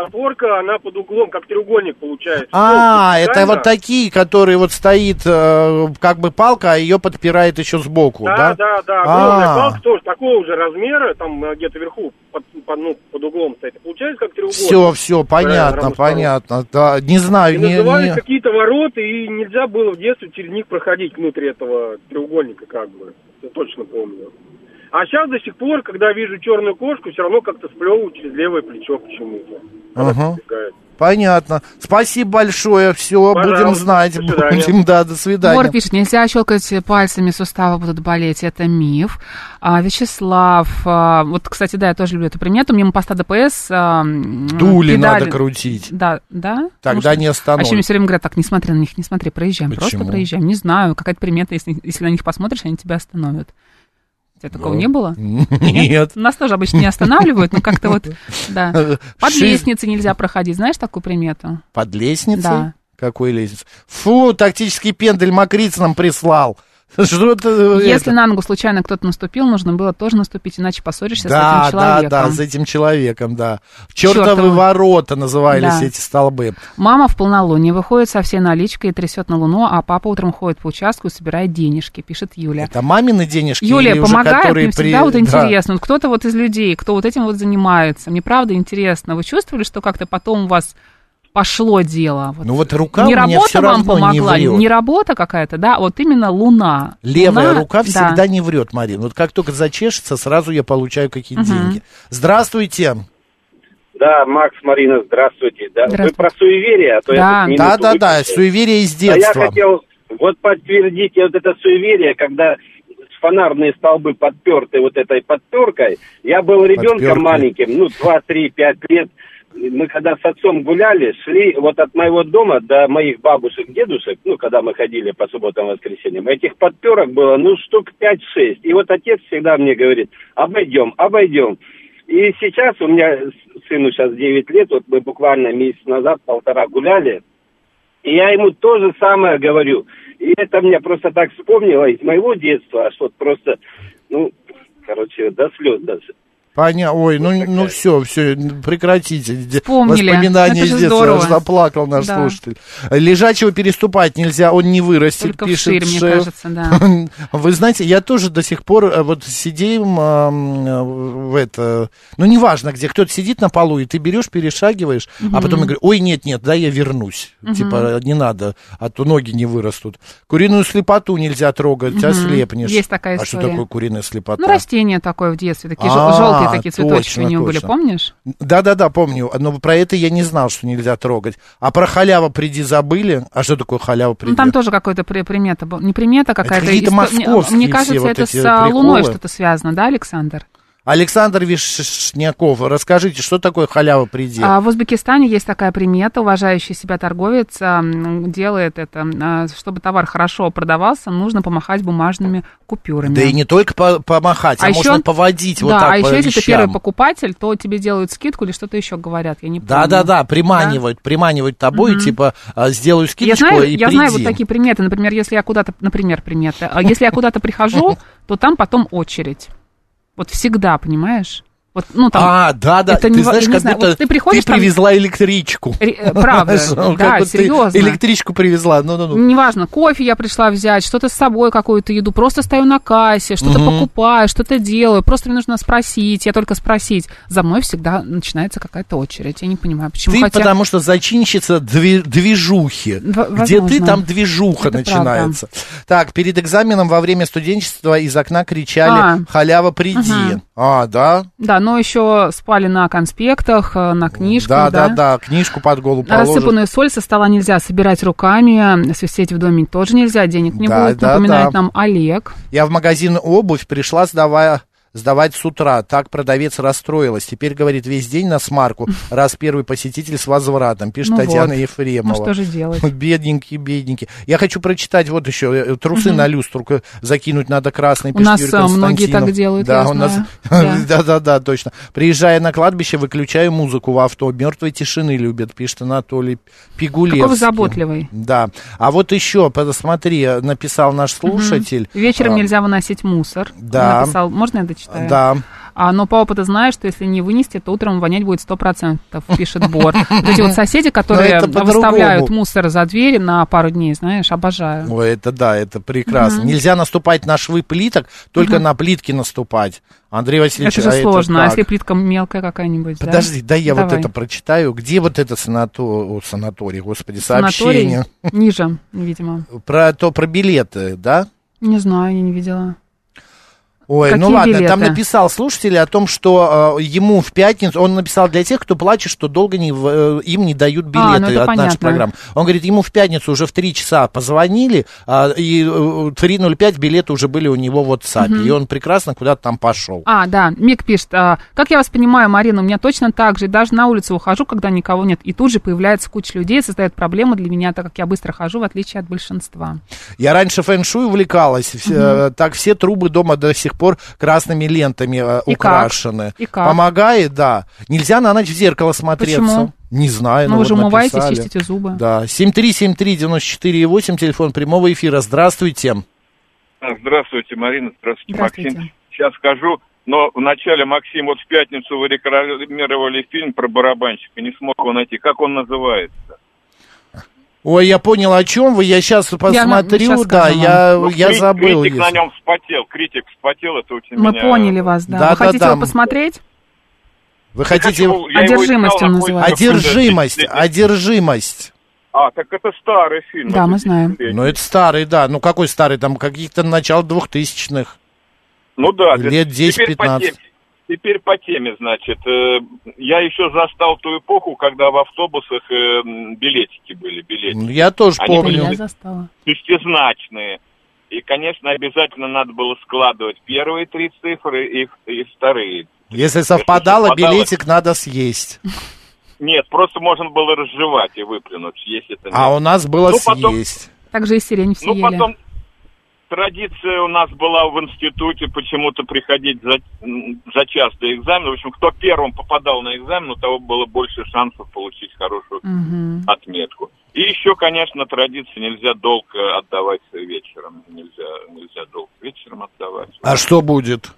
[SPEAKER 7] Подпорка, она под углом, как треугольник получается.
[SPEAKER 1] А,
[SPEAKER 7] Столб
[SPEAKER 1] это вот такие, которые вот стоит э, как бы палка, а ее подпирает еще сбоку, да?
[SPEAKER 7] Да, да, да, огромная
[SPEAKER 1] А.
[SPEAKER 7] палка тоже такого же размера, там э, где-то вверху, под, под, ну, под углом стоит. И Получается как треугольник.
[SPEAKER 1] Все, все, понятно,
[SPEAKER 7] равных
[SPEAKER 1] понятно. Да, не
[SPEAKER 7] И
[SPEAKER 1] знаю, не,
[SPEAKER 7] назывались
[SPEAKER 1] не-
[SPEAKER 7] какие-то ворота, и нельзя было в детстве через них проходить внутри этого треугольника, как бы. Я точно помню. А сейчас до сих пор, когда вижу черную кошку, все равно как-то сплевываю через левое плечо почему-то.
[SPEAKER 1] Ага. Понятно. Спасибо большое. Все,
[SPEAKER 7] Пожалуйста,
[SPEAKER 1] будем знать. Будем, да, до свидания.
[SPEAKER 2] Бор пишет, нельзя щелкать пальцами, суставы будут болеть, это миф. А, Вячеслав, а, вот, кстати, да, я тоже люблю эту примету, мимо поста ДПС... а,
[SPEAKER 1] Дули
[SPEAKER 2] педали-
[SPEAKER 1] надо крутить.
[SPEAKER 2] Да, да?
[SPEAKER 1] Тогда
[SPEAKER 2] Потому
[SPEAKER 1] не остановит.
[SPEAKER 2] А еще мне все время говорят, так, не смотри на них, не смотри, проезжаем,
[SPEAKER 1] Почему?
[SPEAKER 2] просто проезжаем. Не знаю, какая-то примета, если, если на них посмотришь, они тебя остановят. У тебя такого
[SPEAKER 1] Ну,
[SPEAKER 2] не было?
[SPEAKER 1] Нет.
[SPEAKER 2] Нас тоже обычно не останавливают, но как-то вот, да. Под лестницей нельзя проходить, знаешь такую примету?
[SPEAKER 1] Под лестницей?
[SPEAKER 2] Да.
[SPEAKER 1] Какой лестница? Фу, тактический пендель Макриц нам прислал. Что это?
[SPEAKER 2] Если
[SPEAKER 1] это?
[SPEAKER 2] на ногу случайно кто-то наступил, нужно было тоже наступить, иначе поссоришься с
[SPEAKER 1] Да,
[SPEAKER 2] этим
[SPEAKER 1] да,
[SPEAKER 2] человеком.
[SPEAKER 1] да, с этим человеком, да. Чертовы ворота назывались
[SPEAKER 2] Да.
[SPEAKER 1] эти столбы.
[SPEAKER 2] Мама в полнолуние выходит со всей наличкой и трясет на луну, а папа утром ходит по участку и собирает денежки, пишет Юля.
[SPEAKER 1] Это мамины денежки
[SPEAKER 2] Юлия
[SPEAKER 1] или уже
[SPEAKER 2] помогает,
[SPEAKER 1] которые
[SPEAKER 2] мне
[SPEAKER 1] при-
[SPEAKER 2] всегда вот
[SPEAKER 1] да.
[SPEAKER 2] интересно. Вот кто-то вот из людей, кто вот этим вот занимается, мне правда интересно. Вы чувствовали, что как-то потом у вас пошло дело? Вот
[SPEAKER 1] Ну вот рука
[SPEAKER 2] не
[SPEAKER 1] у меня
[SPEAKER 2] работа
[SPEAKER 1] все
[SPEAKER 2] вам
[SPEAKER 1] равно не
[SPEAKER 2] помогла,
[SPEAKER 1] врет.
[SPEAKER 2] не работа какая-то, да, вот именно луна.
[SPEAKER 1] Левая
[SPEAKER 2] Луна,
[SPEAKER 1] рука
[SPEAKER 2] да.
[SPEAKER 1] всегда не врет, Марин. Вот как только зачешется, сразу я получаю какие-то деньги. Здравствуйте.
[SPEAKER 8] Да, Макс, Марина, здравствуйте. Да,
[SPEAKER 2] Здравствуйте.
[SPEAKER 8] Вы про суеверие, а то
[SPEAKER 2] Да.
[SPEAKER 8] я
[SPEAKER 1] Да, да, да, суеверие из
[SPEAKER 8] А я
[SPEAKER 1] детства.
[SPEAKER 8] хотел вот подтвердить вот это суеверие, когда фонарные столбы подперты вот этой подперкой. Я был ребенком
[SPEAKER 1] Подперкой.
[SPEAKER 8] маленьким, ну, 2, 3, 5 лет. Мы когда с отцом гуляли, шли вот от моего дома до моих бабушек, дедушек, ну, когда мы ходили по субботам и воскресеньям, этих подперок было, ну, штук 5-6. И вот отец всегда мне говорит, обойдем, обойдем. И сейчас у меня сыну сейчас 9 лет, вот мы буквально месяц назад, полтора гуляли, и я ему то же самое говорю. И это мне просто так вспомнило из моего детства, аж вот просто, ну, короче, до слез даже.
[SPEAKER 1] Понятно. Ой, ну, ну все, все, прекратите.
[SPEAKER 2] Вспомнили.
[SPEAKER 1] Воспоминания из детства.
[SPEAKER 2] здорово.
[SPEAKER 1] Заплакал наш
[SPEAKER 2] Да.
[SPEAKER 1] слушатель. Лежачего переступать нельзя, он не вырастет,
[SPEAKER 2] Только
[SPEAKER 1] пишет
[SPEAKER 2] вширь, мне
[SPEAKER 1] шеф.
[SPEAKER 2] кажется, да.
[SPEAKER 1] Вы знаете, я тоже до сих пор э, вот сидим э, в это, ну неважно где, кто-то сидит на полу, и ты берешь, перешагиваешь, а потом я говорю, ой, нет, нет, да, я вернусь. Типа, не надо, а то ноги не вырастут. Куриную слепоту нельзя трогать, ослепнешь.
[SPEAKER 2] Есть такая
[SPEAKER 1] А что
[SPEAKER 2] история.
[SPEAKER 1] такое куриная слепота?
[SPEAKER 2] Ну, растение такое в детстве, такие
[SPEAKER 1] А,
[SPEAKER 2] желтые такие цветочки у него были, помнишь?
[SPEAKER 1] Да-да-да, помню, но про это я не знал, что нельзя трогать. А про халява приди забыли? А что такое халява приди?
[SPEAKER 2] Ну, там тоже какой-то при- примета, был. не примета какая-то.
[SPEAKER 1] какие-то
[SPEAKER 2] исто- мне-
[SPEAKER 1] московские
[SPEAKER 2] Мне кажется, это с а, Луной что-то связано, да, Александр?
[SPEAKER 1] Александр Вишняков, расскажите, что такое халява приди?
[SPEAKER 2] А в Узбекистане есть такая примета, уважающий себя торговец делает это, а, чтобы товар хорошо продавался, нужно помахать бумажными купюрами.
[SPEAKER 1] Да и не только по- помахать, а,
[SPEAKER 2] А ещё-
[SPEAKER 1] можно поводить вот
[SPEAKER 2] да,
[SPEAKER 1] так
[SPEAKER 2] а еще если ты первый покупатель, то тебе делают скидку или что-то еще говорят, я не помню.
[SPEAKER 1] Да-да-да, приманивают, приманивают тобой, типа, а, сделаю
[SPEAKER 2] Я
[SPEAKER 1] скидочку
[SPEAKER 2] знаю,
[SPEAKER 1] и
[SPEAKER 2] я
[SPEAKER 1] приди.
[SPEAKER 2] знаю вот такие приметы. Например, если я куда-то, например, приметы, а если я куда-то прихожу, то там потом очередь. Вот всегда, понимаешь? Вот, ну, там,
[SPEAKER 1] а, да, да,
[SPEAKER 2] это
[SPEAKER 1] ты
[SPEAKER 2] не,
[SPEAKER 1] знаешь,
[SPEAKER 2] не
[SPEAKER 1] как
[SPEAKER 2] знаю,
[SPEAKER 1] будто
[SPEAKER 2] вот ты приходишь
[SPEAKER 1] ты привезла электричку.
[SPEAKER 2] Там, э, правда,
[SPEAKER 1] Ну,
[SPEAKER 2] да, серьезно.
[SPEAKER 1] Электричку привезла, ну-ну-ну.
[SPEAKER 2] Неважно, кофе я пришла взять, что-то с собой, какую-то еду, просто стою на кассе, что-то покупаю, что-то делаю, просто мне нужно спросить, я только спросить. За мной всегда начинается какая-то очередь, я не понимаю, почему.
[SPEAKER 1] Ты
[SPEAKER 2] Хотя-
[SPEAKER 1] потому что зачинщица движухи.
[SPEAKER 2] В-
[SPEAKER 1] Где ты, там движуха
[SPEAKER 2] Это
[SPEAKER 1] начинается. Так, перед экзаменом во время студенчества из окна кричали
[SPEAKER 2] А.
[SPEAKER 1] «Халява, приди». А, да?
[SPEAKER 2] Да, но еще спали на конспектах, э, на
[SPEAKER 1] Да,
[SPEAKER 2] книжках,
[SPEAKER 1] да, да, книжку под голову положишь.
[SPEAKER 2] Рассыпанную соль со стола нельзя собирать руками, свистеть в доме тоже нельзя, денег не
[SPEAKER 1] Да,
[SPEAKER 2] будет,
[SPEAKER 1] да,
[SPEAKER 2] напоминает
[SPEAKER 1] да.
[SPEAKER 2] нам Олег.
[SPEAKER 1] Я в магазин обувь пришла, сдавая сдавать с утра. Так продавец расстроилась. Теперь, говорит, весь день на смарку, раз первый посетитель с возвратом, пишет
[SPEAKER 2] Ну
[SPEAKER 1] Татьяна
[SPEAKER 2] вот.
[SPEAKER 1] Ефремова.
[SPEAKER 2] Ну что же делать?
[SPEAKER 1] Бедненький, бедненький. Я хочу прочитать вот еще. э, Трусы
[SPEAKER 2] Мгм.
[SPEAKER 1] на люстру закинуть надо красный,
[SPEAKER 2] У
[SPEAKER 1] пишет
[SPEAKER 2] нас,
[SPEAKER 1] Юрий
[SPEAKER 2] а, многие так делают,
[SPEAKER 1] Да, у нас...
[SPEAKER 2] знаю. Да.
[SPEAKER 1] Да-да-да, точно. Приезжая на кладбище, выключаю музыку в авто. Мертвой тишины любят, пишет Анатолий Пигулевский.
[SPEAKER 2] Какой вы заботливый.
[SPEAKER 1] Да. А вот еще, посмотри, написал наш слушатель.
[SPEAKER 2] Вечером
[SPEAKER 1] А,
[SPEAKER 2] нельзя выносить мусор.
[SPEAKER 1] Да.
[SPEAKER 2] Написал, можно я дочитаю?
[SPEAKER 1] Да.
[SPEAKER 2] А, но по опыту знаю, что если не вынести, то утром вонять будет 100%, пишет Бор. Вот эти вот соседи, которые выставляют мусор за дверь на пару дней, знаешь, обожаю.
[SPEAKER 1] Ой, это да, это прекрасно. Нельзя наступать на швы плиток, только на плитки наступать. Андрей Васильевич,
[SPEAKER 2] Это же
[SPEAKER 1] а
[SPEAKER 2] сложно, а если плитка мелкая какая-нибудь?
[SPEAKER 1] Подожди, да я вот это прочитаю. Где вот это санато... о, санаторий, господи,
[SPEAKER 2] Санаторий
[SPEAKER 1] сообщение?
[SPEAKER 2] Ниже, видимо.
[SPEAKER 1] Про то, про билеты, да?
[SPEAKER 2] Не знаю, я не видела.
[SPEAKER 1] Ой,
[SPEAKER 2] Какие
[SPEAKER 1] ну ладно,
[SPEAKER 2] билеты?
[SPEAKER 1] там написал слушатель о том, что э, ему в пятницу, он написал для тех, кто плачет, что долго не, э, им не дают билеты
[SPEAKER 2] А, ну
[SPEAKER 1] от нашей
[SPEAKER 2] понятно.
[SPEAKER 1] программы. Он говорит, ему в пятницу уже в 3 часа позвонили, а, и э, 3.05 билеты уже были у него в WhatsApp,
[SPEAKER 2] Мгм.
[SPEAKER 1] и он прекрасно куда-то там пошел.
[SPEAKER 2] А, да, Мик пишет, а, как я вас понимаю, Марина, у меня точно так же, и даже на улицу ухожу, когда никого нет, и тут же появляется куча людей, создает проблемы для меня, так как я быстро хожу, в отличие от большинства.
[SPEAKER 1] Я раньше фэн-шуй увлекалась, все- э, так все трубы дома до сих пор красными лентами э,
[SPEAKER 2] И как?
[SPEAKER 1] украшены.
[SPEAKER 2] И как?
[SPEAKER 1] Помогает, да. Нельзя на ночь в зеркало смотреться.
[SPEAKER 2] Почему?
[SPEAKER 1] Не знаю,
[SPEAKER 2] Ну,
[SPEAKER 1] ну
[SPEAKER 2] вы же
[SPEAKER 1] вот
[SPEAKER 2] умываетесь,
[SPEAKER 1] написали.
[SPEAKER 2] чистите зубы.
[SPEAKER 1] Да, 7373948, телефон прямого эфира. Здравствуйте.
[SPEAKER 9] А, Здравствуйте, Марина, здравствуйте,
[SPEAKER 2] Здравствуйте.
[SPEAKER 9] Максим. Сейчас скажу, но вначале, Максим, вот в пятницу вы рекламировали фильм про барабанщика, не смог его найти. Как он называется?
[SPEAKER 1] Ой, я понял, о чем вы. Я сейчас посмотрю,
[SPEAKER 2] щас
[SPEAKER 1] да,
[SPEAKER 2] скажу
[SPEAKER 1] я,
[SPEAKER 9] Ну,
[SPEAKER 1] я
[SPEAKER 9] кри-
[SPEAKER 1] забыл.
[SPEAKER 9] Критик на
[SPEAKER 1] если-
[SPEAKER 9] нем вспотел, критик вспотел, это очень
[SPEAKER 2] Мы
[SPEAKER 9] меня...
[SPEAKER 2] поняли вас, да.
[SPEAKER 1] Да,
[SPEAKER 2] Вы
[SPEAKER 1] да,
[SPEAKER 2] хотите
[SPEAKER 1] да.
[SPEAKER 2] его посмотреть?
[SPEAKER 1] Вы хотите...
[SPEAKER 9] хочу- я его
[SPEAKER 2] Одержимость он
[SPEAKER 9] на
[SPEAKER 2] называется.
[SPEAKER 1] Одержимость, одержимость.
[SPEAKER 9] А, так это старый фильм.
[SPEAKER 2] Да, мы знаем.
[SPEAKER 1] Ну, это старый, да. Ну, какой старый? Там каких-то начал двухтысячных.
[SPEAKER 9] Ну да.
[SPEAKER 1] Лет
[SPEAKER 9] теперь по
[SPEAKER 1] 10-15.
[SPEAKER 9] Теперь по теме, значит, э, я еще застал ту эпоху, когда в автобусах э, билетики были, билетики.
[SPEAKER 1] Ну, Я тоже
[SPEAKER 9] Они
[SPEAKER 1] помню.
[SPEAKER 2] Я застала.
[SPEAKER 9] шестизначные. И, конечно, обязательно надо было складывать первые три цифры и, и вторые.
[SPEAKER 1] Если совпадало,
[SPEAKER 9] совпадало-
[SPEAKER 1] билетик надо съесть.
[SPEAKER 9] Нет, просто можно было разжевать и выплюнуть, если это
[SPEAKER 1] А у нас было
[SPEAKER 9] Ну, потом-
[SPEAKER 1] съесть.
[SPEAKER 2] Также и сирень все
[SPEAKER 9] Ну,
[SPEAKER 2] ели.
[SPEAKER 9] потом традиция у нас была в институте почему-то приходить за, за час до экзамена. В общем, кто первым попадал на экзамен, у того было больше шансов получить хорошую
[SPEAKER 2] Мгм.
[SPEAKER 9] отметку. И еще, конечно, традиция нельзя долг э, отдавать вечером. Нельзя, нельзя долг вечером отдавать.
[SPEAKER 1] А что будет?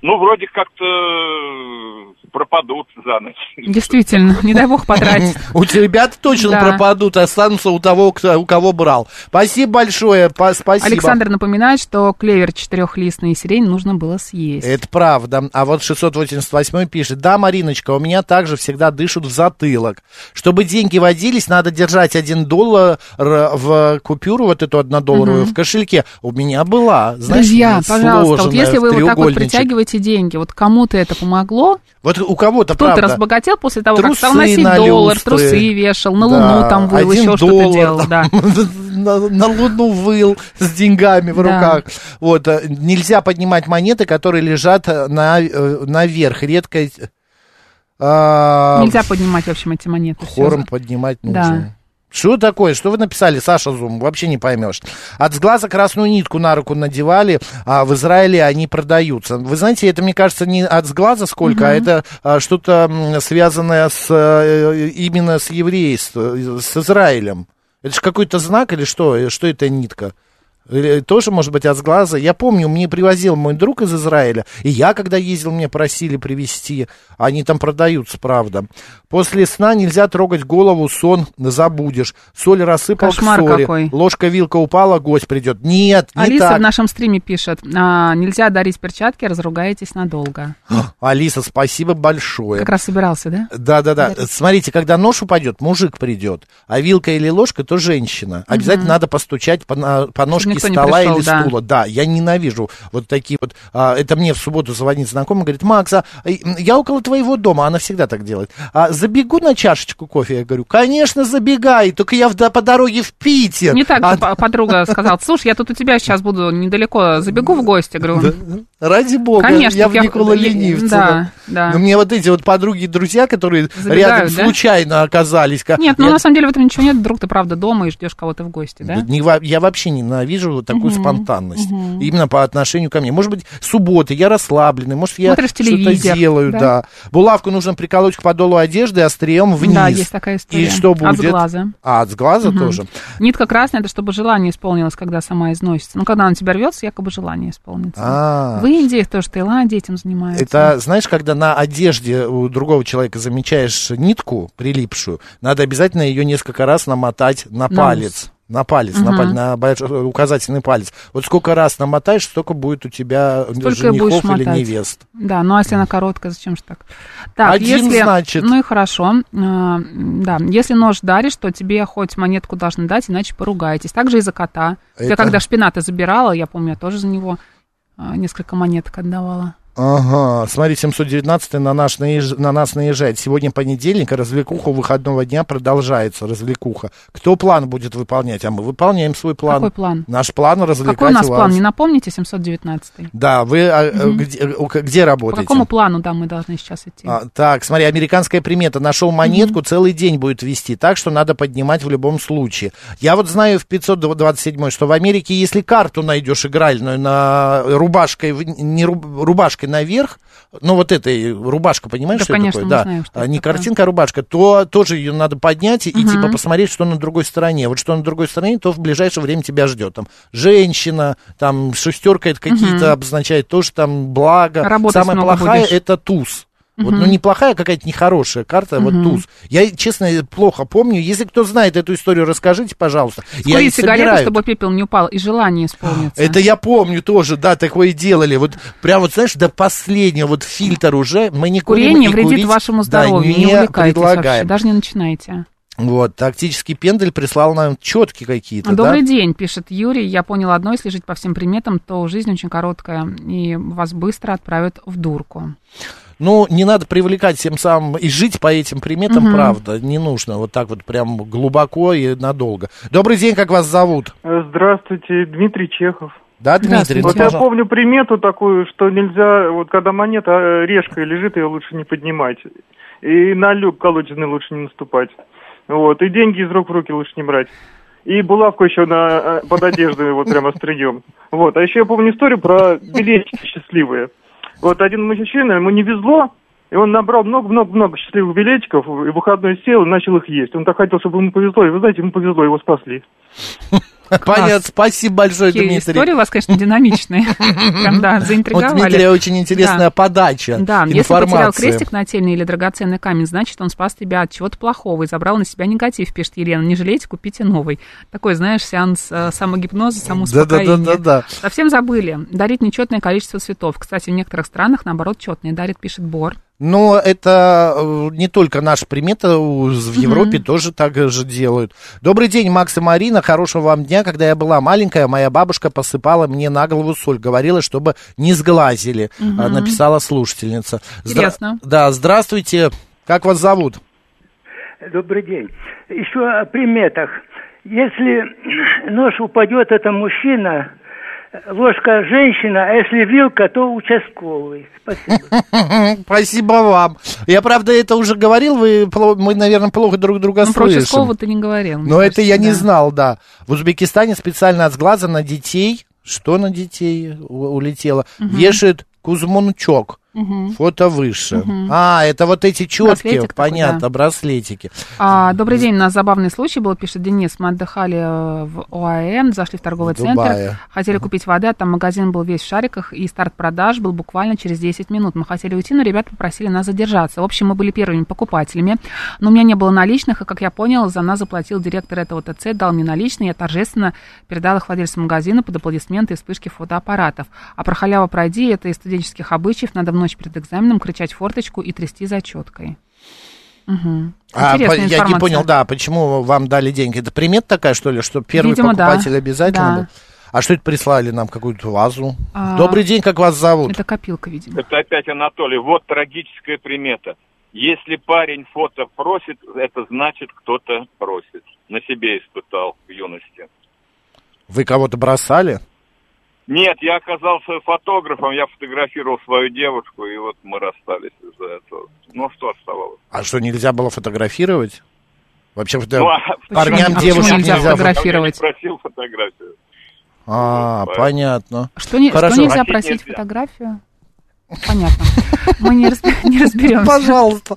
[SPEAKER 9] Ну, вроде как-то э, пропадут за ночь.
[SPEAKER 2] Действительно, не дай бог потратить.
[SPEAKER 1] У тебя точно пропадут, останутся у того, у кого брал. Спасибо большое, спасибо.
[SPEAKER 2] Александр напоминает, что клевер четырехлистный и сирень нужно было съесть.
[SPEAKER 1] Это правда. А вот 688 пишет, да, Мариночка, у меня также всегда дышат в затылок. Чтобы деньги водились, надо держать один доллар в купюру, вот эту однодолларовую,
[SPEAKER 2] Мгм.
[SPEAKER 1] в кошельке. У меня была, знаешь,
[SPEAKER 2] Друзья, пожалуйста, вот если вы вот так вот притягиваете деньги, вот кому-то это помогло,
[SPEAKER 1] Вот у кого-то,
[SPEAKER 2] кто-то разбогател после того, как
[SPEAKER 1] Трусы
[SPEAKER 2] стал носить
[SPEAKER 1] на
[SPEAKER 2] доллар,
[SPEAKER 1] люстры.
[SPEAKER 2] трусы вешал, на
[SPEAKER 1] Да,
[SPEAKER 2] луну там выл, еще что-то делал, да.
[SPEAKER 1] на, на луну выл с деньгами в
[SPEAKER 2] Да.
[SPEAKER 1] руках. Вот, э, нельзя поднимать монеты, которые лежат э, на, э, наверх. Редко... а,
[SPEAKER 2] Нельзя поднимать, в общем, эти монеты.
[SPEAKER 1] Хором поднимать нужно.
[SPEAKER 2] Да.
[SPEAKER 1] Что такое? Что вы написали, Саша Зум? Вообще не поймешь. От сглаза красную нитку на руку надевали, а в Израиле они продаются. Вы знаете, это, мне кажется, не от сглаза сколько, а
[SPEAKER 2] Мгм.
[SPEAKER 1] это а, что-то связанное с, э, именно с еврейством, с Израилем. Это же какой-то знак или что? Что это нитка? Тоже, может быть, от сглаза. Я помню, мне привозил мой друг из Израиля, и я, когда ездил, мне просили привезти. Они там продаются, правда. После сна нельзя трогать голову, сон забудешь. Соль рассыпал
[SPEAKER 2] Кошмар
[SPEAKER 1] к соли.
[SPEAKER 2] какой.
[SPEAKER 1] Ложка-вилка упала, гость придет. Нет, не
[SPEAKER 2] Алиса
[SPEAKER 1] так.
[SPEAKER 2] в нашем стриме пишет, а, нельзя дарить перчатки, разругаетесь надолго.
[SPEAKER 1] Алиса, спасибо большое.
[SPEAKER 2] Как раз собирался, да?
[SPEAKER 1] Да, да, да. Смотрите, когда нож упадет, мужик придет, а вилка или ложка, то женщина. Обязательно надо постучать по, по ножке
[SPEAKER 2] никто не
[SPEAKER 1] стола
[SPEAKER 2] пришел,
[SPEAKER 1] или
[SPEAKER 2] да.
[SPEAKER 1] стула. Да, я ненавижу вот такие вот. а, это мне в субботу звонит знакомый, говорит, Макс, а, я около твоего дома, она всегда так делает. А, забегу на чашечку кофе? Я говорю, конечно, забегай, только я в- по дороге в Питер.
[SPEAKER 2] Не так
[SPEAKER 1] А-
[SPEAKER 2] подруга сказала, слушай, я тут у тебя сейчас буду недалеко, забегу в гости. Говорю,
[SPEAKER 1] Ради бога,
[SPEAKER 2] Конечно,
[SPEAKER 1] я в
[SPEAKER 2] я-
[SPEAKER 1] ленивца.
[SPEAKER 2] да, да.
[SPEAKER 1] Но мне вот эти вот подруги и друзья, которые
[SPEAKER 2] Забегают,
[SPEAKER 1] рядом
[SPEAKER 2] да?
[SPEAKER 1] случайно оказались. ка-
[SPEAKER 2] нет, ну
[SPEAKER 1] я-
[SPEAKER 2] на самом деле в этом ничего нет, вдруг ты правда дома и ждешь кого-то в гости, да?
[SPEAKER 1] Не я вообще ненавижу вот такую
[SPEAKER 2] Мгм,
[SPEAKER 1] спонтанность.
[SPEAKER 2] мгм.
[SPEAKER 1] Именно по отношению ко мне. Может быть, субботы, я расслабленный, может, я что-то делаю, да.
[SPEAKER 2] да.
[SPEAKER 1] Булавку нужно приколоть к подолу одежды острием вниз.
[SPEAKER 2] Да, есть такая история.
[SPEAKER 1] И что будет?
[SPEAKER 2] От сглаза.
[SPEAKER 1] А, от сглаза
[SPEAKER 2] Мгм.
[SPEAKER 1] тоже?
[SPEAKER 2] Нитка красная, это чтобы желание исполнилось, когда сама износится. Ну, когда она на тебя рвется, якобы желание исполнится.
[SPEAKER 1] А.
[SPEAKER 2] В Индии, тоже в Таиланде этим занимаются.
[SPEAKER 1] Это, знаешь, когда на одежде у другого человека замечаешь нитку прилипшую, надо обязательно ее несколько раз намотать на,
[SPEAKER 2] На
[SPEAKER 1] палец. На палец, на,
[SPEAKER 2] Мгм.
[SPEAKER 1] палец, на большой- указательный палец. Вот сколько раз намотаешь, столько будет у тебя
[SPEAKER 2] Столько
[SPEAKER 1] женихов или невест.
[SPEAKER 2] Да, ну а если она короткая, зачем же так? Так,
[SPEAKER 1] Один,
[SPEAKER 2] если...
[SPEAKER 1] значит.
[SPEAKER 2] Ну и хорошо. А, да, если нож даришь, то тебе хоть монетку должны дать, иначе поругаетесь. Также и за кота. Я
[SPEAKER 1] Это-
[SPEAKER 2] когда шпината забирала, я помню, я тоже за него а, несколько монеток отдавала.
[SPEAKER 1] Ага, смотри, 719 на, наш наезж- на нас наезжает. Сегодня понедельник, а развлекуха выходного дня продолжается, развлекуха. Кто план будет выполнять? А мы выполняем свой план.
[SPEAKER 2] Какой план?
[SPEAKER 1] Наш план развлекать
[SPEAKER 2] Какой у нас
[SPEAKER 1] вас.
[SPEAKER 2] план? Не напомните, 719
[SPEAKER 1] Да, вы а, э,
[SPEAKER 2] Мгм.
[SPEAKER 1] где, э, где
[SPEAKER 2] По
[SPEAKER 1] работаете?
[SPEAKER 2] какому плану, да, мы должны сейчас идти?
[SPEAKER 1] А, так, смотри, американская примета. Нашел монетку, целый день будет вести, так что надо поднимать в любом случае. Я вот знаю в 527, что в Америке, если карту найдешь игральную на рубашкой, в- не руб- рубашкой наверх, ну вот этой рубашка, понимаешь,
[SPEAKER 2] Да,
[SPEAKER 1] что
[SPEAKER 2] конечно,
[SPEAKER 1] это такое?
[SPEAKER 2] знаем,
[SPEAKER 1] да,
[SPEAKER 2] что
[SPEAKER 1] а,
[SPEAKER 2] это
[SPEAKER 1] не
[SPEAKER 2] такое.
[SPEAKER 1] картинка, а рубашка, то тоже ее надо поднять и
[SPEAKER 2] Мгм.
[SPEAKER 1] типа посмотреть, что на другой стороне. Вот что на другой стороне, то в ближайшее время тебя ждет. Там женщина, там шестерка это какие-то
[SPEAKER 2] Мгм.
[SPEAKER 1] обозначает тоже там благо.
[SPEAKER 2] Работать
[SPEAKER 1] плохая
[SPEAKER 2] будешь.
[SPEAKER 1] это туз. Вот, ну, неплохая, какая-то нехорошая карта, вот туз. Я, честно, плохо помню. Если кто знает эту историю, расскажите, пожалуйста. я
[SPEAKER 2] Курить
[SPEAKER 1] и
[SPEAKER 2] сигарету, чтобы пепел не упал, и желание исполнится.
[SPEAKER 1] Это я помню тоже, да, такое делали. Вот прям вот, знаешь, до последнего вот фильтр уже мы не курим
[SPEAKER 2] Курение
[SPEAKER 1] и
[SPEAKER 2] вредит
[SPEAKER 1] курить,
[SPEAKER 2] вашему
[SPEAKER 1] да,
[SPEAKER 2] здоровью, не,
[SPEAKER 1] не
[SPEAKER 2] увлекайтесь вообще, даже не начинайте.
[SPEAKER 1] Вот, тактический пендель прислал нам четкие какие-то,
[SPEAKER 2] Добрый
[SPEAKER 1] да?
[SPEAKER 2] день, пишет Юрий. Я понял одно, если жить по всем приметам, то жизнь очень короткая, и вас быстро отправят в дурку.
[SPEAKER 1] Ну, не надо привлекать тем самым и жить по этим приметам,
[SPEAKER 2] Мгм.
[SPEAKER 1] правда, не нужно вот так вот прям глубоко и надолго. Добрый день, как вас зовут?
[SPEAKER 7] Здравствуйте, Дмитрий Чехов.
[SPEAKER 1] Да, Дмитрий,
[SPEAKER 7] Вот я помню примету такую, что нельзя, вот когда монета э, решкой лежит, ее лучше не поднимать. И на люк колодезный лучше не наступать. Вот, и деньги из рук в руки лучше не брать. И булавку еще на, э, под одеждой вот прямо острием. Вот, а еще я помню историю про билетики счастливые. Вот один мужчина, ему не везло, и он набрал много-много-много счастливых билетиков, и в выходной сел и начал их есть. Он так хотел, чтобы ему повезло, и вы знаете, ему повезло, его спасли.
[SPEAKER 1] Понятно, спасибо большое,
[SPEAKER 2] Такие
[SPEAKER 1] Дмитрий.
[SPEAKER 2] истории у вас, конечно, динамичные. Прям, да,
[SPEAKER 1] Вот
[SPEAKER 2] заинтриговали.
[SPEAKER 1] Дмитрия очень интересная
[SPEAKER 2] Да.
[SPEAKER 1] подача
[SPEAKER 2] Да, если потерял
[SPEAKER 1] информации.
[SPEAKER 2] крестик нательный или драгоценный камень, значит, он спас тебя от чего-то плохого и забрал на себя негатив, пишет Елена. Не жалейте, купите новый. Такой, знаешь, сеанс э, самогипноза, самоуспокоения.
[SPEAKER 1] Да-да-да-да-да.
[SPEAKER 2] Совсем забыли. Дарить нечетное количество цветов. Кстати, в некоторых странах, наоборот, четные дарит, пишет Бор.
[SPEAKER 1] Но это э, не только наша примета, в Европе тоже так же делают. Добрый день, Макс и Марина, хорошего вам дня. Когда я была маленькая, моя бабушка посыпала мне на голову соль, говорила, чтобы не сглазили, а, написала слушательница.
[SPEAKER 2] Интересно.
[SPEAKER 1] Да, здравствуйте, как вас зовут?
[SPEAKER 10] Добрый день. Еще о приметах. Если нож упадет, это мужчина, ложка женщина, а если вилка, то участковый. Спасибо.
[SPEAKER 1] Спасибо вам. Я, правда, это уже говорил, вы, мы, наверное, плохо друг друга
[SPEAKER 2] Ну, про
[SPEAKER 1] слышим.
[SPEAKER 2] участкового ты не говорил.
[SPEAKER 1] Но это я
[SPEAKER 2] кажется,
[SPEAKER 1] не
[SPEAKER 2] да.
[SPEAKER 1] знал, да. В Узбекистане специально от сглаза на детей, что на детей улетело,
[SPEAKER 2] Мгм.
[SPEAKER 1] вешают кузмунчок. Фото выше.
[SPEAKER 2] Мгм.
[SPEAKER 1] А, это вот эти четкие,
[SPEAKER 2] Браслетик такой,
[SPEAKER 1] понятно,
[SPEAKER 2] да.
[SPEAKER 1] браслетики.
[SPEAKER 2] А, добрый день, у нас забавный случай был, пишет Денис. Мы отдыхали э, в ОАМ, зашли в торговый
[SPEAKER 1] В Дубае.
[SPEAKER 2] центр, хотели купить воды, а там магазин был весь в шариках, и старт продаж был буквально через 10 минут. Мы хотели уйти, но ребята попросили нас задержаться. В общем, мы были первыми покупателями, но у меня не было наличных, и, как я понял, за нас заплатил директор этого ТЦ, дал мне наличные, я торжественно передал их владельцу магазина под аплодисменты и вспышки фотоаппаратов. А про халяву пройди, это из студенческих обычаев, надо в ночь перед экзаменом кричать форточку и трясти зачеткой. Угу.
[SPEAKER 1] А, по- я не понял, да, почему вам дали деньги. Это примет такая, что ли, что первый
[SPEAKER 2] Видимо, да.
[SPEAKER 1] покупатель обязательно
[SPEAKER 2] Да.
[SPEAKER 1] был? А что это прислали нам, какую-то вазу?
[SPEAKER 2] А,
[SPEAKER 1] Добрый день, как вас зовут?
[SPEAKER 2] Это копилка, видимо.
[SPEAKER 9] Это опять Анатолий. Вот трагическая примета. Если парень фото просит, это значит, кто-то просит. На себе испытал в юности.
[SPEAKER 1] Вы кого-то бросали?
[SPEAKER 9] Нет, я оказался фотографом, я фотографировал свою девушку, и вот мы расстались из-за этого. Ну, что оставалось?
[SPEAKER 1] А что, нельзя было фотографировать? Вообще,
[SPEAKER 9] Ну, а
[SPEAKER 1] парням
[SPEAKER 2] почему
[SPEAKER 1] девушек
[SPEAKER 2] нельзя
[SPEAKER 1] нельзя,
[SPEAKER 2] фотографировать?
[SPEAKER 9] Я не просил фотографию.
[SPEAKER 1] А, понятно.
[SPEAKER 2] Что, не, что нельзя
[SPEAKER 9] Просить
[SPEAKER 2] просить
[SPEAKER 9] нельзя.
[SPEAKER 2] фотографию? Понятно. Мы не, разб- не разберемся.
[SPEAKER 1] Пожалуйста.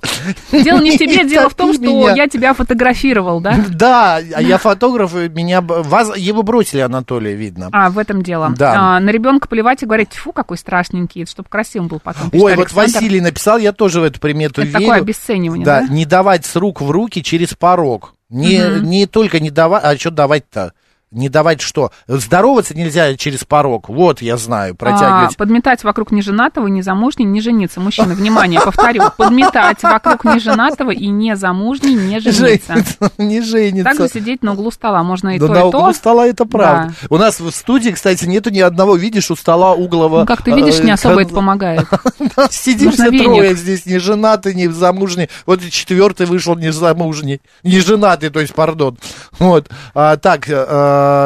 [SPEAKER 2] Дело не в тебе,
[SPEAKER 1] Не
[SPEAKER 2] дело в том, что
[SPEAKER 1] меня.
[SPEAKER 2] я тебя фотографировал, да?
[SPEAKER 1] Да, а я фотограф, и меня... Вас, его бросили, Анатолия, видно.
[SPEAKER 2] А, в этом дело.
[SPEAKER 1] Да.
[SPEAKER 2] А, на ребенка поливать и говорить, фу, какой страшненький, чтобы красивым был потом.
[SPEAKER 1] Ой, вот
[SPEAKER 2] Александр.
[SPEAKER 1] Василий написал, я тоже в эту примету
[SPEAKER 2] Это
[SPEAKER 1] верю.
[SPEAKER 2] такое обесценивание,
[SPEAKER 1] Да,
[SPEAKER 2] да?
[SPEAKER 1] не давать с рук в руки через порог. Не,
[SPEAKER 2] Мгм.
[SPEAKER 1] не только не давать, а что давать-то? Не давать что? Здороваться нельзя через порог. Вот, я знаю,
[SPEAKER 2] А,
[SPEAKER 1] протягивать.
[SPEAKER 2] подметать вокруг неженатого, незамужней, не жениться. Мужчина, внимание, повторю. Подметать вокруг неженатого и незамужней, не жениться.
[SPEAKER 1] не женится.
[SPEAKER 2] Также сидеть на углу стола. Можно и
[SPEAKER 1] Да
[SPEAKER 2] то,
[SPEAKER 1] на
[SPEAKER 2] и
[SPEAKER 1] углу
[SPEAKER 2] то.
[SPEAKER 1] стола это правда. У нас в студии, кстати, нету ни одного, видишь, у стола углового.
[SPEAKER 2] Ну, как ты видишь, не
[SPEAKER 1] э,
[SPEAKER 2] особо
[SPEAKER 1] кон-
[SPEAKER 2] это помогает.
[SPEAKER 1] Сидим все трое здесь, не женатый, не замужний. Вот и четвертый вышел не замужний. Не женатый, то есть, пардон. Вот. А, так,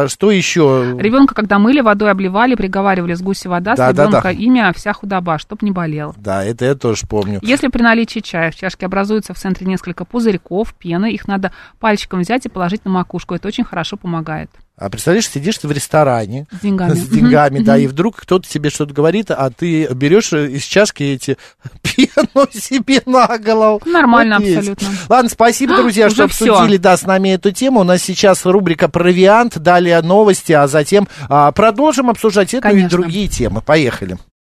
[SPEAKER 1] э, что еще?
[SPEAKER 2] Ребенка, когда мыли, водой обливали, приговаривали с гуси вода,
[SPEAKER 1] Да,
[SPEAKER 2] с
[SPEAKER 1] да,
[SPEAKER 2] ребенка
[SPEAKER 1] да.
[SPEAKER 2] имя вся худоба, чтоб не болел.
[SPEAKER 1] Да, это я тоже помню.
[SPEAKER 2] Если при наличии чая в чашке образуется в центре несколько пузырьков, пены, их надо пальчиком взять и положить на макушку. Это очень хорошо помогает.
[SPEAKER 1] А представляешь, сидишь ты в ресторане
[SPEAKER 2] С деньгами.
[SPEAKER 1] с деньгами, да, и вдруг кто-то тебе что-то говорит, а ты берешь из чашки эти пену себе на голову.
[SPEAKER 2] Нормально
[SPEAKER 1] Вот
[SPEAKER 2] абсолютно.
[SPEAKER 1] Ладно, спасибо, друзья, что обсудили, да, с нами эту тему. У нас сейчас рубрика «Провиант», далее новости, а затем а, продолжим обсуждать эту и
[SPEAKER 2] Конечно.
[SPEAKER 1] другие темы. Поехали.